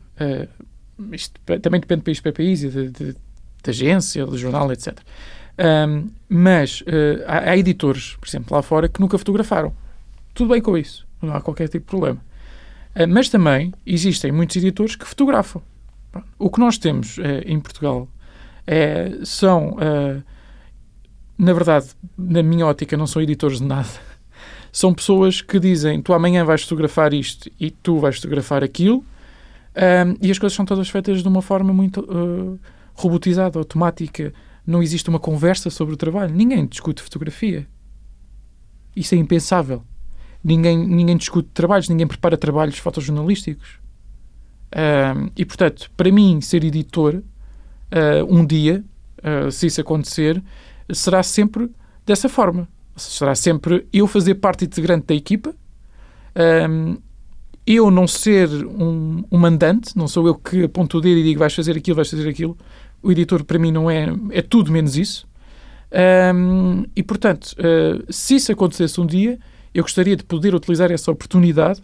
isto também depende de país para país, de, de, de agência, de jornal, etc. Um, mas há, há, editores, por exemplo, lá fora, que nunca fotografaram. Tudo bem com isso, não há qualquer tipo de problema. mas também existem muitos editores que fotografam. O que nós temos em Portugal é, são na verdade, na minha ótica, não são editores de nada. São pessoas que dizem: tu amanhã vais fotografar isto e tu vais fotografar aquilo, um, e as coisas são todas feitas de uma forma muito uh, robotizada, automática. Não existe uma conversa sobre o trabalho. Ninguém discute fotografia. Isso é impensável. Ninguém, ninguém discute trabalhos, ninguém prepara trabalhos fotojornalísticos. Um, e, portanto, para mim, ser editor, uh, um dia, uh, se isso acontecer, será sempre dessa forma. Será sempre eu fazer parte integrante da equipa, um, eu não ser um, um, mandante, não sou eu que aponto o dedo e digo vais fazer aquilo, vais fazer aquilo. O editor, para mim, não é, é tudo menos isso. Um, e, portanto, uh, se isso acontecesse um dia, eu gostaria de poder utilizar essa oportunidade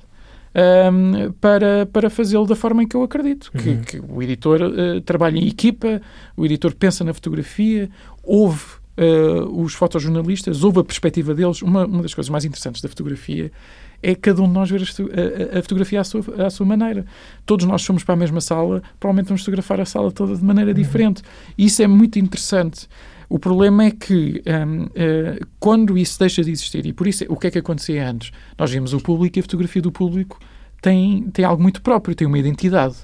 um, para, para fazê-lo da forma em que eu acredito. Uhum. Que, que, o editor uh, trabalha em equipa, o editor pensa na fotografia, ouve uh, os fotojornalistas, houve a perspectiva deles. Uma, uma das coisas mais interessantes da fotografia é cada um de nós ver a, a, a fotografia à sua, à sua, maneira. Todos nós somos para a mesma sala, provavelmente vamos fotografar a sala toda de maneira diferente. E isso é muito interessante, O problema é que um, uh, eh, quando isso deixa de existir, e por isso o que é que acontecia antes? Nós vimos o público e a fotografia do público tem, tem algo muito próprio, tem uma identidade.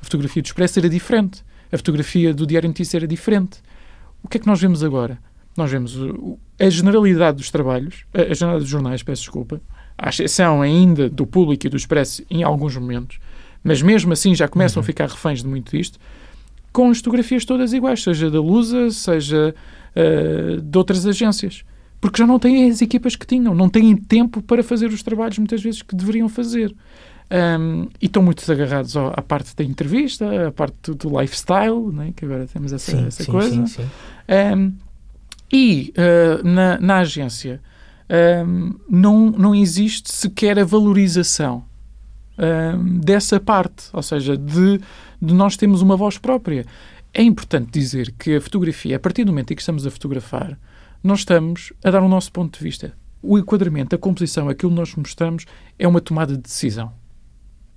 A fotografia do Expresso era diferente, a fotografia do Diário Notícias era diferente. O que é que nós vemos agora? Nós vemos a generalidade dos trabalhos, a generalidade dos jornais, peço desculpa, à exceção ainda do público e do Expresso em alguns momentos, mas mesmo assim já começam uhum. a ficar reféns de muito disto, com as fotografias todas iguais, seja da Lusa, seja uh, de outras agências. Porque já não têm as equipas que tinham, não têm tempo para fazer os trabalhos muitas vezes que deveriam fazer. Um, e estão muito agarrados à parte da entrevista, à parte do, do lifestyle, né? que agora temos essa, sim, essa sim, coisa. Sim, um, e uh, na, na agência um, não, não existe sequer a valorização dessa parte, ou seja, de, de nós termos uma voz própria. É importante dizer que a fotografia, a partir do momento em que estamos a fotografar, nós estamos a dar o nosso ponto de vista. O enquadramento, a composição, aquilo que nós mostramos é uma tomada de decisão.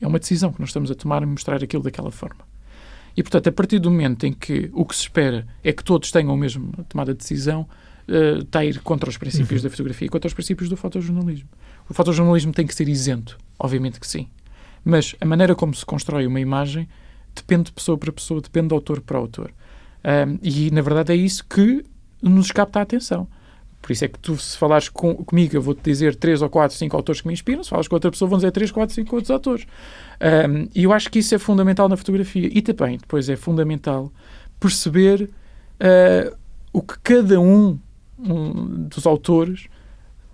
É uma decisão que nós estamos a tomar e mostrar aquilo daquela forma. E, portanto, a partir do momento em que o que se espera é que todos tenham a mesma tomada de decisão, uh, está a ir contra os princípios uhum. da fotografia e contra os princípios do fotojornalismo. O fotojornalismo tem que ser isento, obviamente que sim. Mas a maneira como se constrói uma imagem depende de pessoa para pessoa, depende de autor para autor. Um, e, na verdade, é isso que nos capta a atenção. Por isso é que tu, se falares com, comigo, eu vou-te dizer três ou quatro, cinco autores que me inspiram. Se falas com outra pessoa, vão dizer três, quatro, cinco outros autores. Um, e eu acho que isso é fundamental na fotografia. E também, depois, é fundamental perceber uh, o que cada um, um, dos autores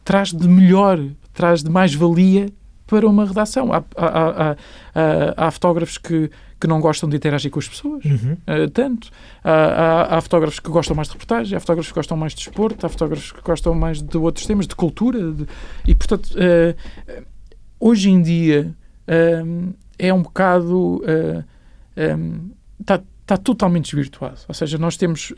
traz de melhor, traz de mais valia para uma redação. Há, há, há, há, fotógrafos que, que não gostam de interagir com as pessoas, uhum. uh, tanto. Há, fotógrafos que gostam mais de reportagem, há fotógrafos que gostam mais de desporto, há fotógrafos que gostam mais de outros temas, de cultura. De, e, portanto, uh, hoje em dia uh, é um bocado. Está está totalmente desvirtuado. Ou seja, nós temos.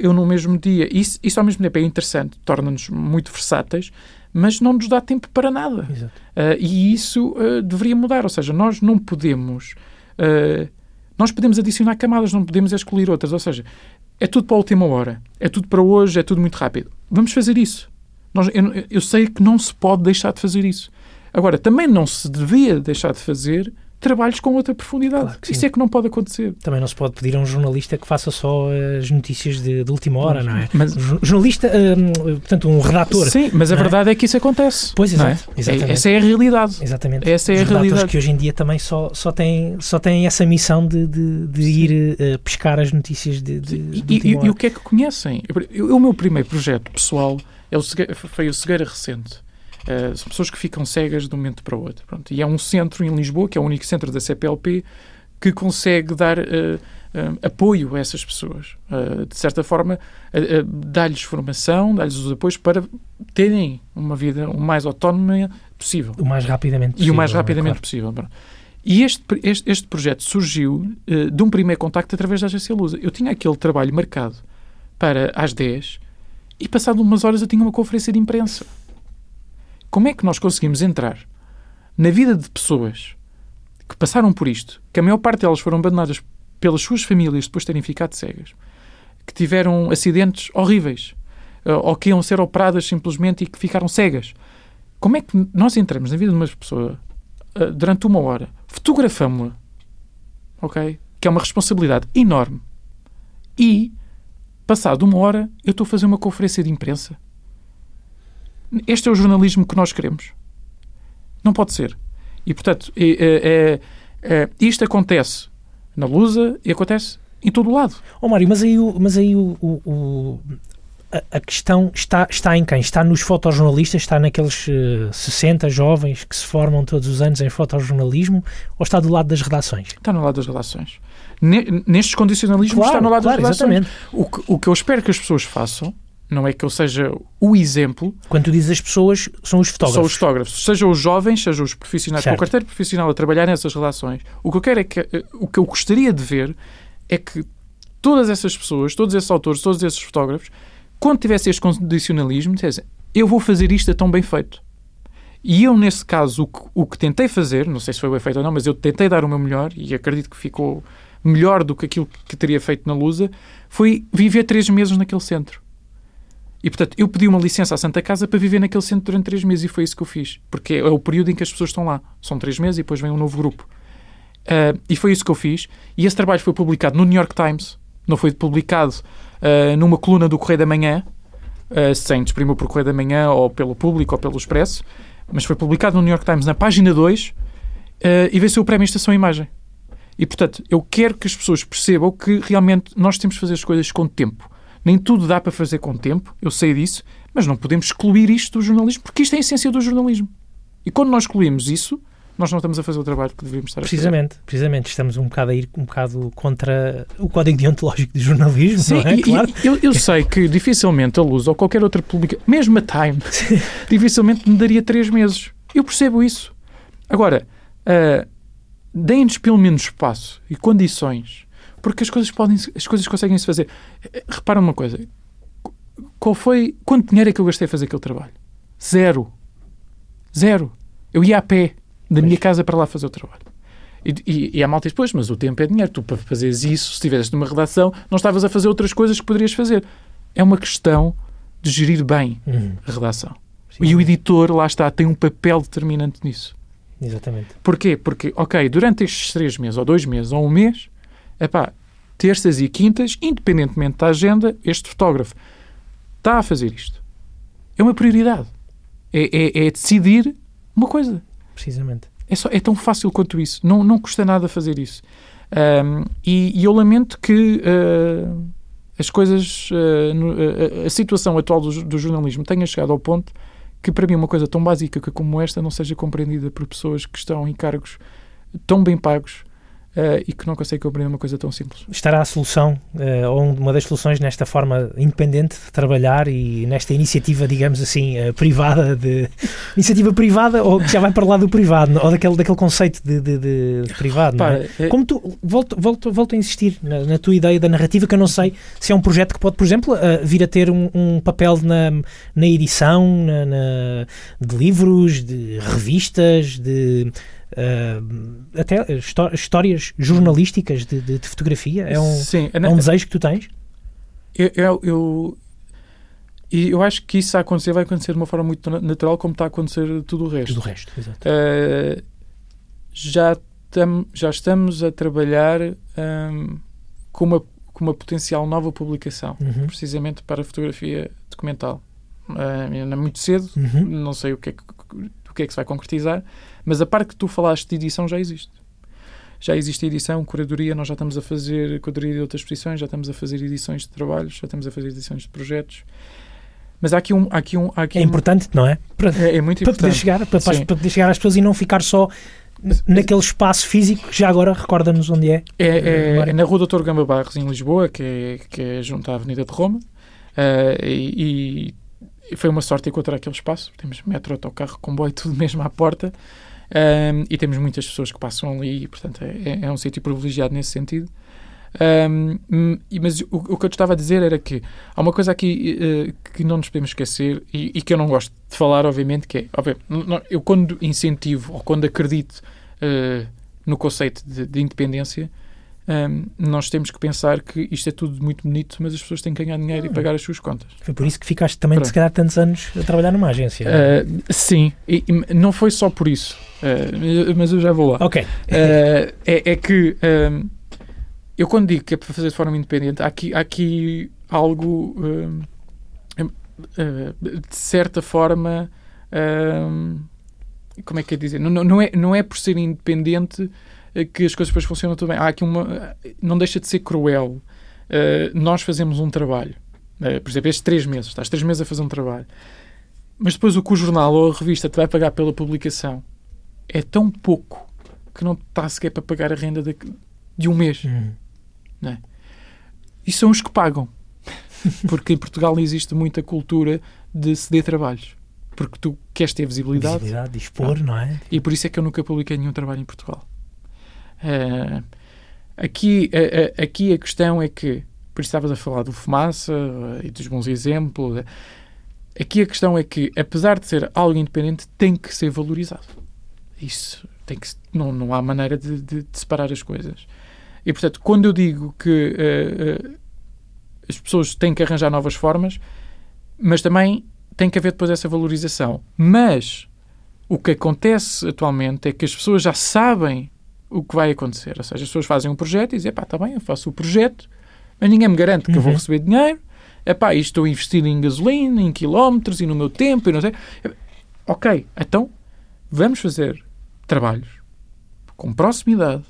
eu no mesmo dia. Isso, isso ao mesmo tempo é interessante, torna-nos muito versáteis, mas não nos dá tempo para nada. Uh, e isso uh, deveria mudar. Ou seja, nós não podemos. Uh, nós podemos adicionar camadas, não podemos excluir outras. Ou seja, é tudo para a última hora, é tudo para hoje, é tudo muito rápido. Vamos fazer isso. Nós, eu, eu sei que não se pode deixar de fazer isso. Agora, também não se devia deixar de fazer trabalhos com outra profundidade. Claro Isso é que não pode acontecer. Também não se pode pedir a um jornalista que faça só as notícias de, de última hora, não é? Mas, jornalista, hum, portanto, um redator. Sim, mas a verdade é? é? que isso acontece. Pois, exato, é? exatamente. Essa é a realidade. Exatamente. Essa é Os a realidade. que hoje em dia também só, só, têm, só têm essa missão de, de, de ir uh, pescar as notícias de, de, e, e, e, o que é que conhecem? o meu primeiro projeto pessoal é o, foi o Cegueira Recente Uh, são pessoas que ficam cegas de um momento para o outro. Pronto. E é um centro em Lisboa, que é o único centro da CPLP, que consegue dar uh, uh, apoio a essas pessoas. de certa forma, dá-lhes formação, dá-lhes os apoios para terem uma vida o mais autónoma possível. O mais rapidamente possível. E o mais rapidamente claro. possível. E este, este, este, projeto surgiu de um primeiro contacto através da agência Lusa. Eu tinha aquele trabalho marcado para às 10 e passado umas horas eu tinha uma conferência de imprensa. Como é que nós conseguimos entrar na vida de pessoas que passaram por isto, que a maior parte delas foram abandonadas pelas suas famílias depois de terem ficado cegas, que tiveram acidentes horríveis, eh, ou que iam ser operadas simplesmente e que ficaram cegas. Como é que nós entramos na vida de uma pessoa eh, durante uma hora, fotografamos-la, ok? Que é uma responsabilidade enorme. E, passado uma hora, eu estou a fazer uma conferência de imprensa este é o jornalismo que nós queremos. Não pode ser. E, portanto, é, é, é, isto acontece na Lusa e acontece em todo o lado. Oh, Mário, mas aí, o, mas aí o, o, o a, questão está, está em quem? Está nos fotojornalistas? Está naqueles uh, eh, 60 jovens que se formam todos os anos em fotojornalismo? Ou está do lado das redações? Está no lado das redações. nestes condicionalismos claro, está no lado claro, das redações. O que, o que eu espero que as pessoas façam não é que eu seja o exemplo. Quando tu dizes as pessoas, são os fotógrafos. São os fotógrafos. Sejam os jovens, sejam os profissionais, certo. com o carteiro profissional a trabalhar nessas relações. O que eu quero é que, eh, o que eu gostaria de ver é que todas essas pessoas, todos esses autores, todos esses fotógrafos, quando tivessem este condicionalismo, dissessem, eu vou fazer isto tão bem feito. E eu, nesse caso, o que, o que tentei fazer, não sei se foi bem feito ou não, mas eu tentei dar o meu melhor e acredito que ficou melhor do que aquilo que teria feito na Lusa, foi viver três meses naquele centro. E, portanto, eu pedi uma licença à Santa Casa para viver naquele centro durante três meses e foi isso que eu fiz. Porque é o período em que as pessoas estão lá. São três meses e depois vem um novo grupo. Uh, e foi isso que eu fiz. E esse trabalho foi publicado no New York Times. Não foi publicado uh, numa coluna do Correio da Manhã, uh, sem desprimir por Correio da Manhã ou pelo Público ou pelo Expresso, mas foi publicado no New York Times na página 2 e venceu o prémio Estação Imagem. E, portanto, eu quero que as pessoas percebam que realmente nós temos de fazer as coisas com tempo. Nem tudo dá para fazer com tempo, eu sei disso, mas não podemos excluir isto do jornalismo, porque isto é a essência do jornalismo. E quando nós excluímos isso, nós não estamos a fazer o trabalho que deveríamos estar precisamente, a fazer. Precisamente, estamos um bocado a ir um bocado contra o código deontológico de jornalismo, Sim, não é? E, claro. eu, eu, sei que dificilmente a Luz ou qualquer outra pública, mesmo a Time, dificilmente me daria três meses. Eu percebo isso. Agora, uh, deem-nos pelo menos espaço e condições porque as coisas podem, as coisas conseguem se fazer. Repara uma coisa. Qual foi, quanto dinheiro é que eu gastei a fazer aquele trabalho? Zero. Zero. Eu ia a pé da minha casa para lá fazer o trabalho. E, e, e a malta diz, pois, mas o tempo é dinheiro. Tu, para fazeres isso, se estivesse numa redação, não estavas a fazer outras coisas que poderias fazer. É uma questão de gerir bem uhum. a redação. Sim. E o editor, lá está, tem um papel determinante nisso. Exatamente. Porquê? Porque, ok, durante estes três meses, ou dois meses, ou um mês, Epá, terças e quintas, independentemente da agenda, este fotógrafo está a fazer isto. É uma prioridade. É, é, é decidir uma coisa. Precisamente. É, só, é tão fácil quanto isso. Não, não custa nada fazer isso. Um, e, e, eu lamento que uh, as coisas, uh, no, uh, a situação atual do, do, jornalismo tenha chegado ao ponto que, para mim, uma coisa tão básica como esta não seja compreendida por pessoas que estão em cargos tão bem pagos Uh, e que não consegue compreender uma coisa tão simples. Estará a solução, uh, ou uma das soluções nesta forma independente de trabalhar e nesta iniciativa, digamos assim, uh, privada, de iniciativa privada, ou que já vai para lá do privado, ou daquele, daquele conceito de, de, de, de privado, Pá, é? é... Como tu, volto, volto, volto a insistir na, na, tua ideia da narrativa, que eu não sei se é um projeto que pode, por exemplo, vir a ter um, um papel na, na edição na, na, de livros, de revistas, de uh, até histórias jornalísticas de, de, de, fotografia? É um, Sim, é um desejo que tu tens? Eu, eu, eu, eu acho que isso a acontecer vai acontecer de uma forma muito natural, como está a acontecer tudo o resto. Tudo o resto, exato. Uh, já, tam, já estamos a trabalhar um, com, uma, com uma potencial nova publicação, uhum. precisamente para a fotografia documental. Uh, ainda é muito cedo, uhum. não sei o que, é que, o que é que se vai concretizar, mas a parte que tu falaste de edição já existe. Já existe edição, curadoria, nós já estamos a fazer curadoria de outras exposições, já estamos a fazer edições de trabalhos, já estamos a fazer edições de projetos. Mas há aqui um. Há aqui um há aqui é importante, não é? Para, é, é muito para importante. Poder chegar, para, para, poder chegar às pessoas e não ficar só naquele espaço físico que já agora recorda-nos onde é. É, é, é na Rua Doutor Gamba Barros, em Lisboa, que é, que é junto à Avenida de Roma. Uh, e, e, foi uma sorte encontrar aquele espaço. Temos metro, autocarro, comboio, tudo mesmo à porta. Um, e temos muitas pessoas que passam ali, e, portanto, é, é um sítio privilegiado nesse sentido. Um, mas o, o, que eu te estava a dizer era que há uma coisa aqui uh, que não nos podemos esquecer e, e, que eu não gosto de falar, obviamente, que é, óbvio, eu quando incentivo ou quando acredito uh, no conceito de, de independência, um, nós temos que pensar que isto é tudo muito bonito, mas as pessoas têm que ganhar dinheiro e pagar as suas contas. Foi por isso que ficaste também, Pronto. se calhar, tantos anos a trabalhar numa agência. Uh, sim, e, e, não foi só por isso, uh, mas eu já vou lá. Ok. Uh, é, é, que eu, quando digo que é para fazer de forma independente, há aqui, há aqui algo de certa forma. como é que é dizer? Não, não, é, não é por ser independente que as coisas depois funcionam tudo bem. Há aqui uma. Não deixa de ser cruel. Uh, nós fazemos um trabalho. Uh, por exemplo, estes três meses. Estás três meses a fazer um trabalho. Mas depois o que o jornal ou a revista te vai pagar pela publicação é tão pouco que não está sequer para pagar a renda de, de um mês. Uhum. É? E são os que pagam. Porque em Portugal existe muita cultura de ceder trabalhos. Porque tu queres ter visibilidade. Visibilidade, expor, ah. não é? E por isso é que eu nunca publiquei nenhum trabalho em Portugal. Uh, aqui, uh, aqui a questão é que, por isso estavas a falar do fumaça e dos bons exemplos, aqui a questão é que, apesar de ser algo independente, tem que ser valorizado. Isso tem que não, não há maneira de, de, de separar as coisas. E, portanto, quando eu digo que uh, as pessoas têm que arranjar novas formas, mas também tem que haver depois essa valorização. Mas o que acontece atualmente é que as pessoas já sabem o que vai acontecer. Ou seja, as pessoas fazem um projeto e dizem, pá, está bem, eu faço o projeto, mas ninguém me garante que uhum. eu vou uhum. receber dinheiro. É pá, isto estou a investir em gasolina, em quilómetros e no meu tempo e não sei. Ok, então vamos fazer trabalhos com proximidade,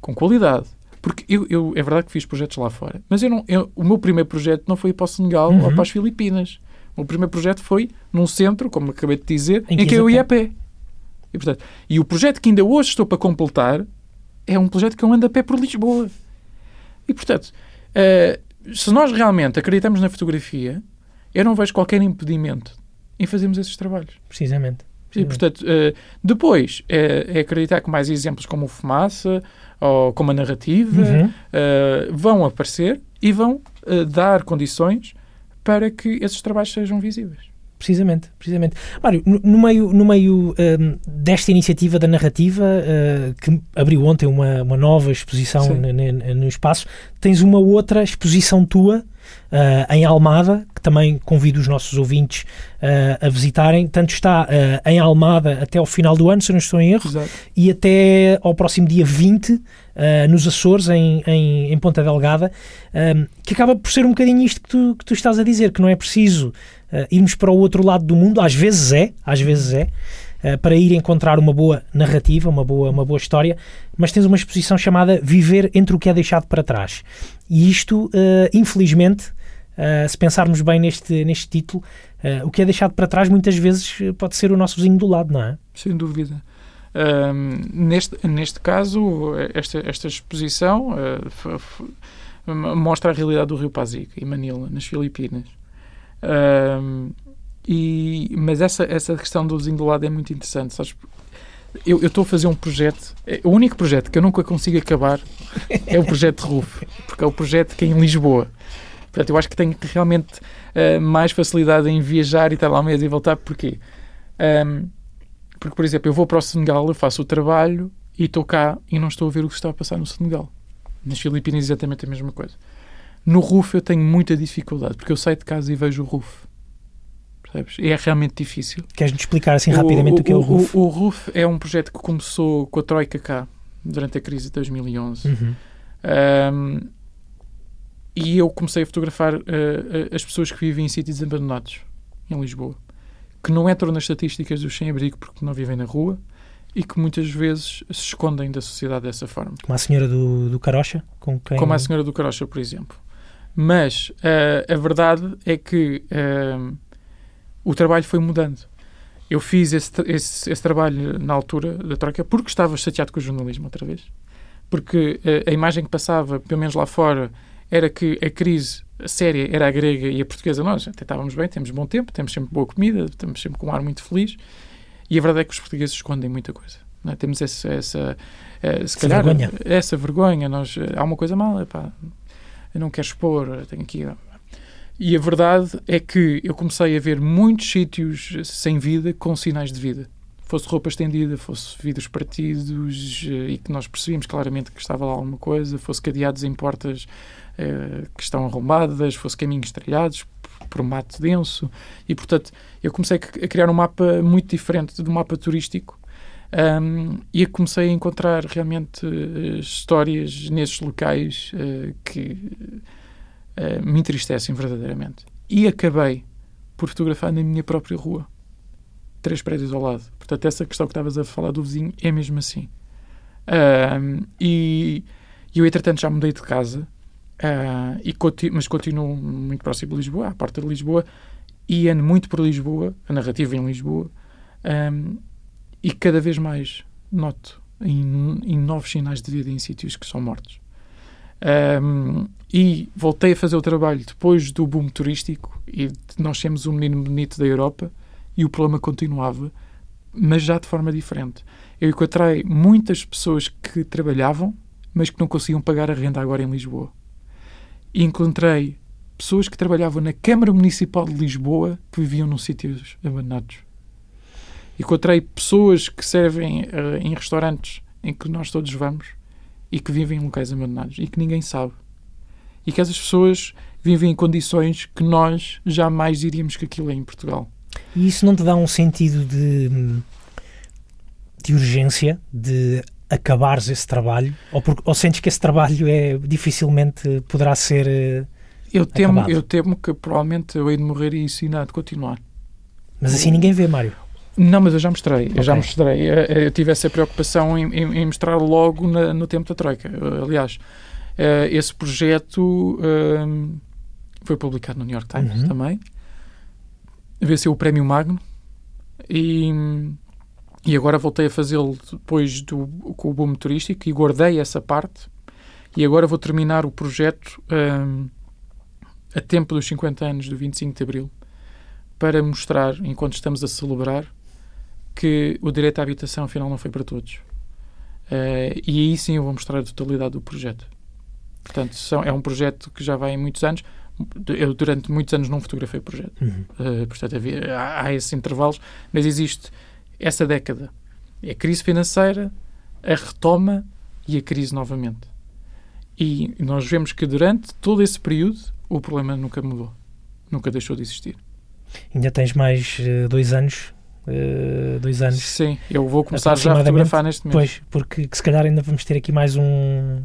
com qualidade. Porque eu, eu é verdade que fiz projetos lá fora, mas eu não, eu, o meu primeiro projeto não foi para o Senegal uhum. ou para as Filipinas. O meu primeiro projeto foi num centro, como acabei de dizer, em que, em que eu ia a pé. E, portanto, e o projeto que ainda hoje estou para completar é um projeto que eu ando a pé por Lisboa. E, portanto, uh, se nós realmente acreditamos na fotografia, eu não vejo qualquer impedimento em fazermos esses trabalhos. Precisamente. E, portanto, uh, depois é, é, acreditar que mais exemplos como o Fumaça ou como a narrativa uhum. uh, vão aparecer e vão dar condições para que esses trabalhos sejam visíveis. Precisamente, precisamente. Mário, no, meio, no meio um, desta iniciativa da narrativa, uh, que abriu ontem uma, uma nova exposição no espaço, tens uma outra exposição tua Uh, em Almada, que também convido os nossos ouvintes uh, a visitarem. Tanto está uh, em Almada até ao final do ano, se eu não estou em erro, Exato. e até ao próximo dia 20, nos Açores, em, em, em Ponta Delgada, que acaba por ser um bocadinho isto que tu, que tu estás a dizer, que não é preciso irmos para o outro lado do mundo, às vezes é, às vezes é, Uh, para ir encontrar uma boa narrativa, uma boa, uma boa história, mas tens uma exposição chamada Viver entre o que é deixado para trás. E isto, uh, infelizmente, uh, se pensarmos bem neste, neste título, o que é deixado para trás muitas vezes pode ser o nosso vizinho do lado, não é? Sem dúvida. neste, neste caso, esta, esta exposição mostra a realidade do Rio Pasig, em Manila, nas Filipinas. E, mas essa, essa questão do vizinho do lado é muito interessante. Sabes? Eu estou a fazer um projeto, é, o único projeto que eu nunca consigo acabar é o projeto RUF, porque é o projeto que é em Lisboa. Portanto, eu acho que tenho realmente uh, mais facilidade em viajar e estar lá um mês e voltar. Porquê? Um, porque, por exemplo, eu vou para o Senegal, eu faço o trabalho e estou cá e não estou a ver o que está a passar no Senegal. Nas Filipinas, exatamente a mesma coisa. No RUF eu tenho muita dificuldade, porque eu saio de casa e vejo o RUF. E é realmente difícil. Queres-me explicar assim rapidamente o, o que é o RUF? O, o, RUF é um projeto que começou com a Troika cá, durante a crise de 2011. Uhum. Um, e eu comecei a fotografar uh, as pessoas que vivem em sítios abandonados, em Lisboa, que não entram nas estatísticas dos sem-abrigo porque não vivem na rua e que muitas vezes se escondem da sociedade dessa forma. Como a senhora do, do Carocha? Com quem... Como a senhora do Carocha, por exemplo. Mas uh, a verdade é que uh, o trabalho foi mudando. Eu fiz esse, esse, esse, trabalho na altura da troca porque estava chateado com o jornalismo outra vez. Porque a, eh, a imagem que passava, pelo menos lá fora, era que a crise séria era a grega e a portuguesa. Nós até estávamos bem, temos bom tempo, temos sempre boa comida, estamos sempre com um ar muito feliz. E a verdade é que os portugueses escondem muita coisa. É? Temos essa, essa, uh, se calhar, vergonha. essa vergonha. Nós, uh, há uma coisa mal, epá, eu não quero expor, tenho aqui e a verdade é que eu comecei a ver muitos sítios sem vida com sinais de vida. Fosse roupa estendida, fosse vidros partidos eh, e que nós percebíamos claramente que estava lá alguma coisa, fosse cadeados em portas eh, que estão arrombadas, fosse caminhos estrelhados por um mato denso. E, portanto, eu comecei a criar um mapa muito diferente do mapa turístico um, e comecei a encontrar realmente uh, histórias nesses locais uh, que uh, me entristecem verdadeiramente. E acabei por fotografar na minha própria rua. Três prédios ao lado. Portanto, essa questão que estavas a falar do vizinho é mesmo assim. E eu, entretanto, já mudei de casa, uh, e mas continuo muito próximo de Lisboa, à porta de Lisboa, e ando muito por Lisboa, a narrativa em Lisboa, um, e cada vez mais noto em, em novos sinais de vida em sítios que são mortos. Um, e voltei a fazer o trabalho depois do boom turístico e nós temos o menino bonito da Europa e o problema continuava, mas já de forma diferente. Eu encontrei muitas pessoas que trabalhavam, mas que não conseguiam pagar a renda agora em Lisboa. E encontrei pessoas que trabalhavam na Câmara Municipal de Lisboa que viviam num sítios abandonados. Encontrei pessoas que servem uh, em restaurantes em que nós todos vamos e que vivem em locais abandonados e que ninguém sabe. E que essas pessoas vivem em condições que nós jamais diríamos que aquilo é em Portugal. E isso não te dá um sentido de, de urgência, de acabares esse trabalho? Ou, por, ou sentes que esse trabalho é dificilmente poderá ser eh, eu temo, acabado? eu temo que provavelmente eu hei de morrer e isso ainda há de continuar. Mas assim ninguém vê, Mário. Não, mas eu já mostrei, eu já mostrei. Eh, Eu tive essa preocupação em, em- em mostrar logo na- no tempo da Troika. Aliás, eh, esse projeto eh, foi publicado no New York Times Uhum. também. Venceu o Prémio Magno e, e agora voltei a fazê-lo depois do, com o boom turístico e guardei essa parte. E agora vou terminar o projeto eh, a tempo dos 50 anos do 25 de Abril para mostrar, enquanto estamos a celebrar, que o direito à habitação afinal não foi para todos. Eh, e aí sim eu vou mostrar a totalidade do projeto. Portanto, são- é um projeto que já vai em muitos anos. Eu durante muitos anos não fotografei o projeto. Uhum. Eh, portanto, havia, há, há esses intervalos, mas existe essa década. É a crise financeira, a retoma e a crise novamente. E nós vemos que durante todo esse período o problema nunca mudou. Nunca deixou de existir. Ainda tens mais eh, dois anos. eh, dois anos. Sim, eu vou começar já a fotografar neste momento. Pois, porque que se calhar ainda vamos ter aqui mais um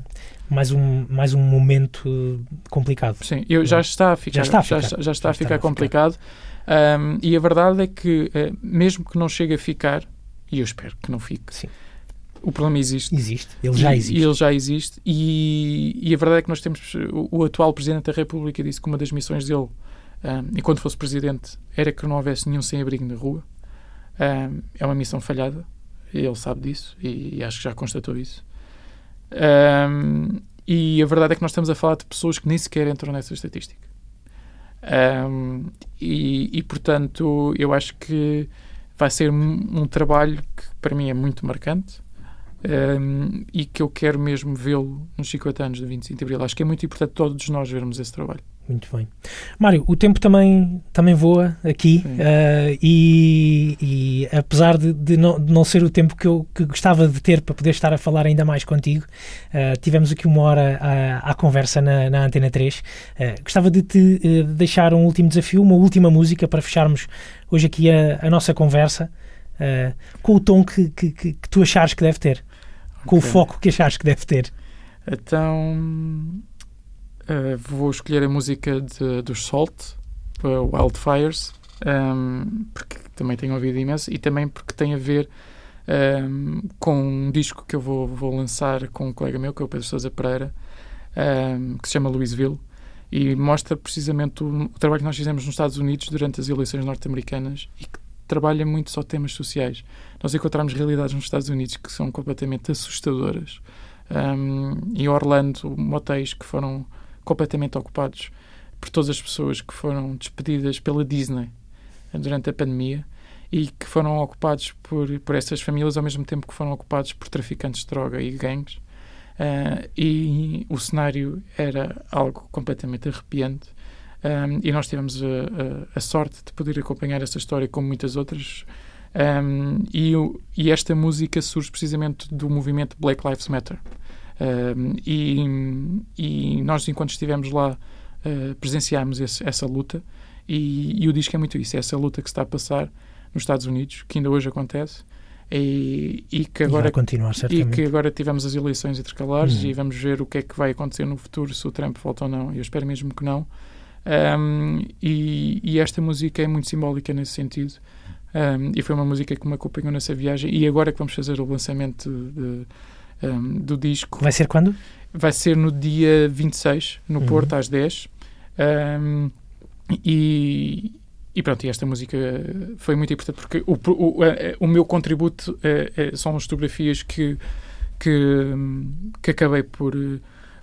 mais um, mais um momento complicado. Sim, eu, já está a ficar, Já está a já, ficar. está- já está a Já ficar complicado. Ahm, e a verdade é que, eh, mesmo que não chegue a ficar, e eu espero que não fique, Sim. o problema existe. Existe, ele já existe. E ele já existe. E, e a verdade é que nós temos. O, o atual Presidente da República disse que uma das missões dele, ahm, enquanto fosse Presidente, era que não houvesse nenhum sem-abrigo na rua. Ahm, é uma missão falhada. Ele sabe disso. E, e acho que já constatou isso. Ahm, e a verdade é que nós estamos a falar de pessoas que nem sequer entram nessa estatística. Ahm, e, e, portanto, eu acho que vai ser um, um trabalho que para mim é muito marcante um, e que eu quero mesmo vê-lo nos 50 anos do 25 de Abril. Acho que é muito importante todos nós vermos esse trabalho. Muito bem. Mário, o tempo também, também voa aqui eh, e, e apesar de, de não, de não ser o tempo que eu que gostava de ter para poder estar a falar ainda mais contigo, eh, tivemos aqui uma hora à, à conversa na, na Antena 3. Eh, gostava de te deixar um último desafio, uma última música para fecharmos hoje aqui a, a nossa conversa com o tom que, que, que, que tu achares que deve ter, com o Ok. foco que achares que deve ter. Então uh, vou escolher a música de, dos Salt, uh, Wildfires, um, porque também tenho ouvido imenso e também porque tem a ver um, com um disco que eu vou, vou lançar com um colega meu, que é o Pedro Sousa Pereira, um, que se chama Louisville e mostra precisamente o, o trabalho que nós fizemos nos Estados Unidos durante as eleições norte-americanas e que trabalha muito só temas sociais. Nós encontramos realidades nos Estados Unidos que são completamente assustadoras. Em Orlando, motéis que foram completamente ocupados por todas as pessoas que foram despedidas pela Disney durante a pandemia e que foram ocupados por, por essas famílias ao mesmo tempo que foram ocupados por traficantes de droga e gangues. Uh, e o cenário era algo completamente arrepiante. Um, e nós tivemos a, a, a, sorte de poder acompanhar essa história, como muitas outras. Um, e, o, e, esta música surge precisamente do movimento Black Lives Matter. E, e, nós, enquanto estivemos lá, uh, presenciámos esse, essa luta. E, e o disco é muito isso: é essa luta que se está a passar nos Estados Unidos, que ainda hoje acontece. E, e que agora e, e que agora tivemos as eleições intercalares uhum. e vamos ver o que é que vai acontecer no futuro se o Trump volta ou não. Eu espero mesmo que não. Um, e, e, esta música é muito simbólica nesse sentido. Um, e foi uma música que me acompanhou nessa viagem. E agora que vamos fazer o lançamento de, um, do disco. Vai ser quando? Vai ser no dia 26, no uhum. Porto, às 10. e, e pronto, e esta música foi muito importante porque o, o, o meu contributo é, é, são as fotografias que, que, que acabei por,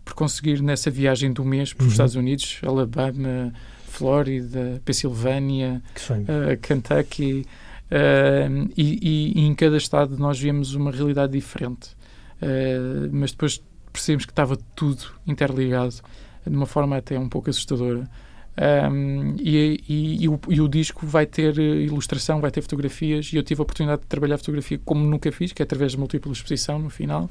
por conseguir nessa viagem do mês para os uhum. Estados Unidos, Alabama, Flórida, Pensilvânia, uh, Kentucky, uh, e, e, em cada estado nós vimos uma realidade diferente. Uh, mas depois percebemos que estava tudo interligado de uma forma até um pouco assustadora. Um, e, e, e, o, e, o, disco vai ter ilustração, vai ter fotografias e eu tive a oportunidade de trabalhar fotografia como nunca fiz, que é através de múltipla exposição no final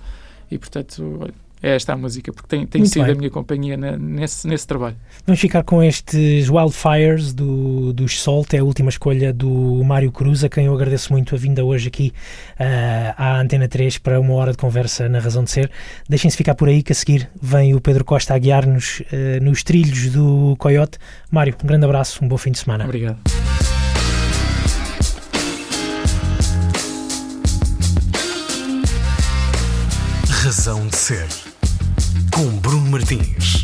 e portanto é esta a música, porque tem, tem sido bem. a minha companhia na, nesse, nesse trabalho. Vamos ficar com estes Wildfires do, do Salt, é a última escolha do Mário Cruz, a quem eu agradeço muito a vinda hoje aqui uh, à Antena 3 para uma hora de conversa na Razão de Ser. Deixem-se ficar por aí, que a seguir vem o Pedro Costa a guiar-nos uh, nos trilhos do Coyote. Mário, um grande abraço, um bom fim de semana. Obrigado. Razão de Ser com Bruno Martins.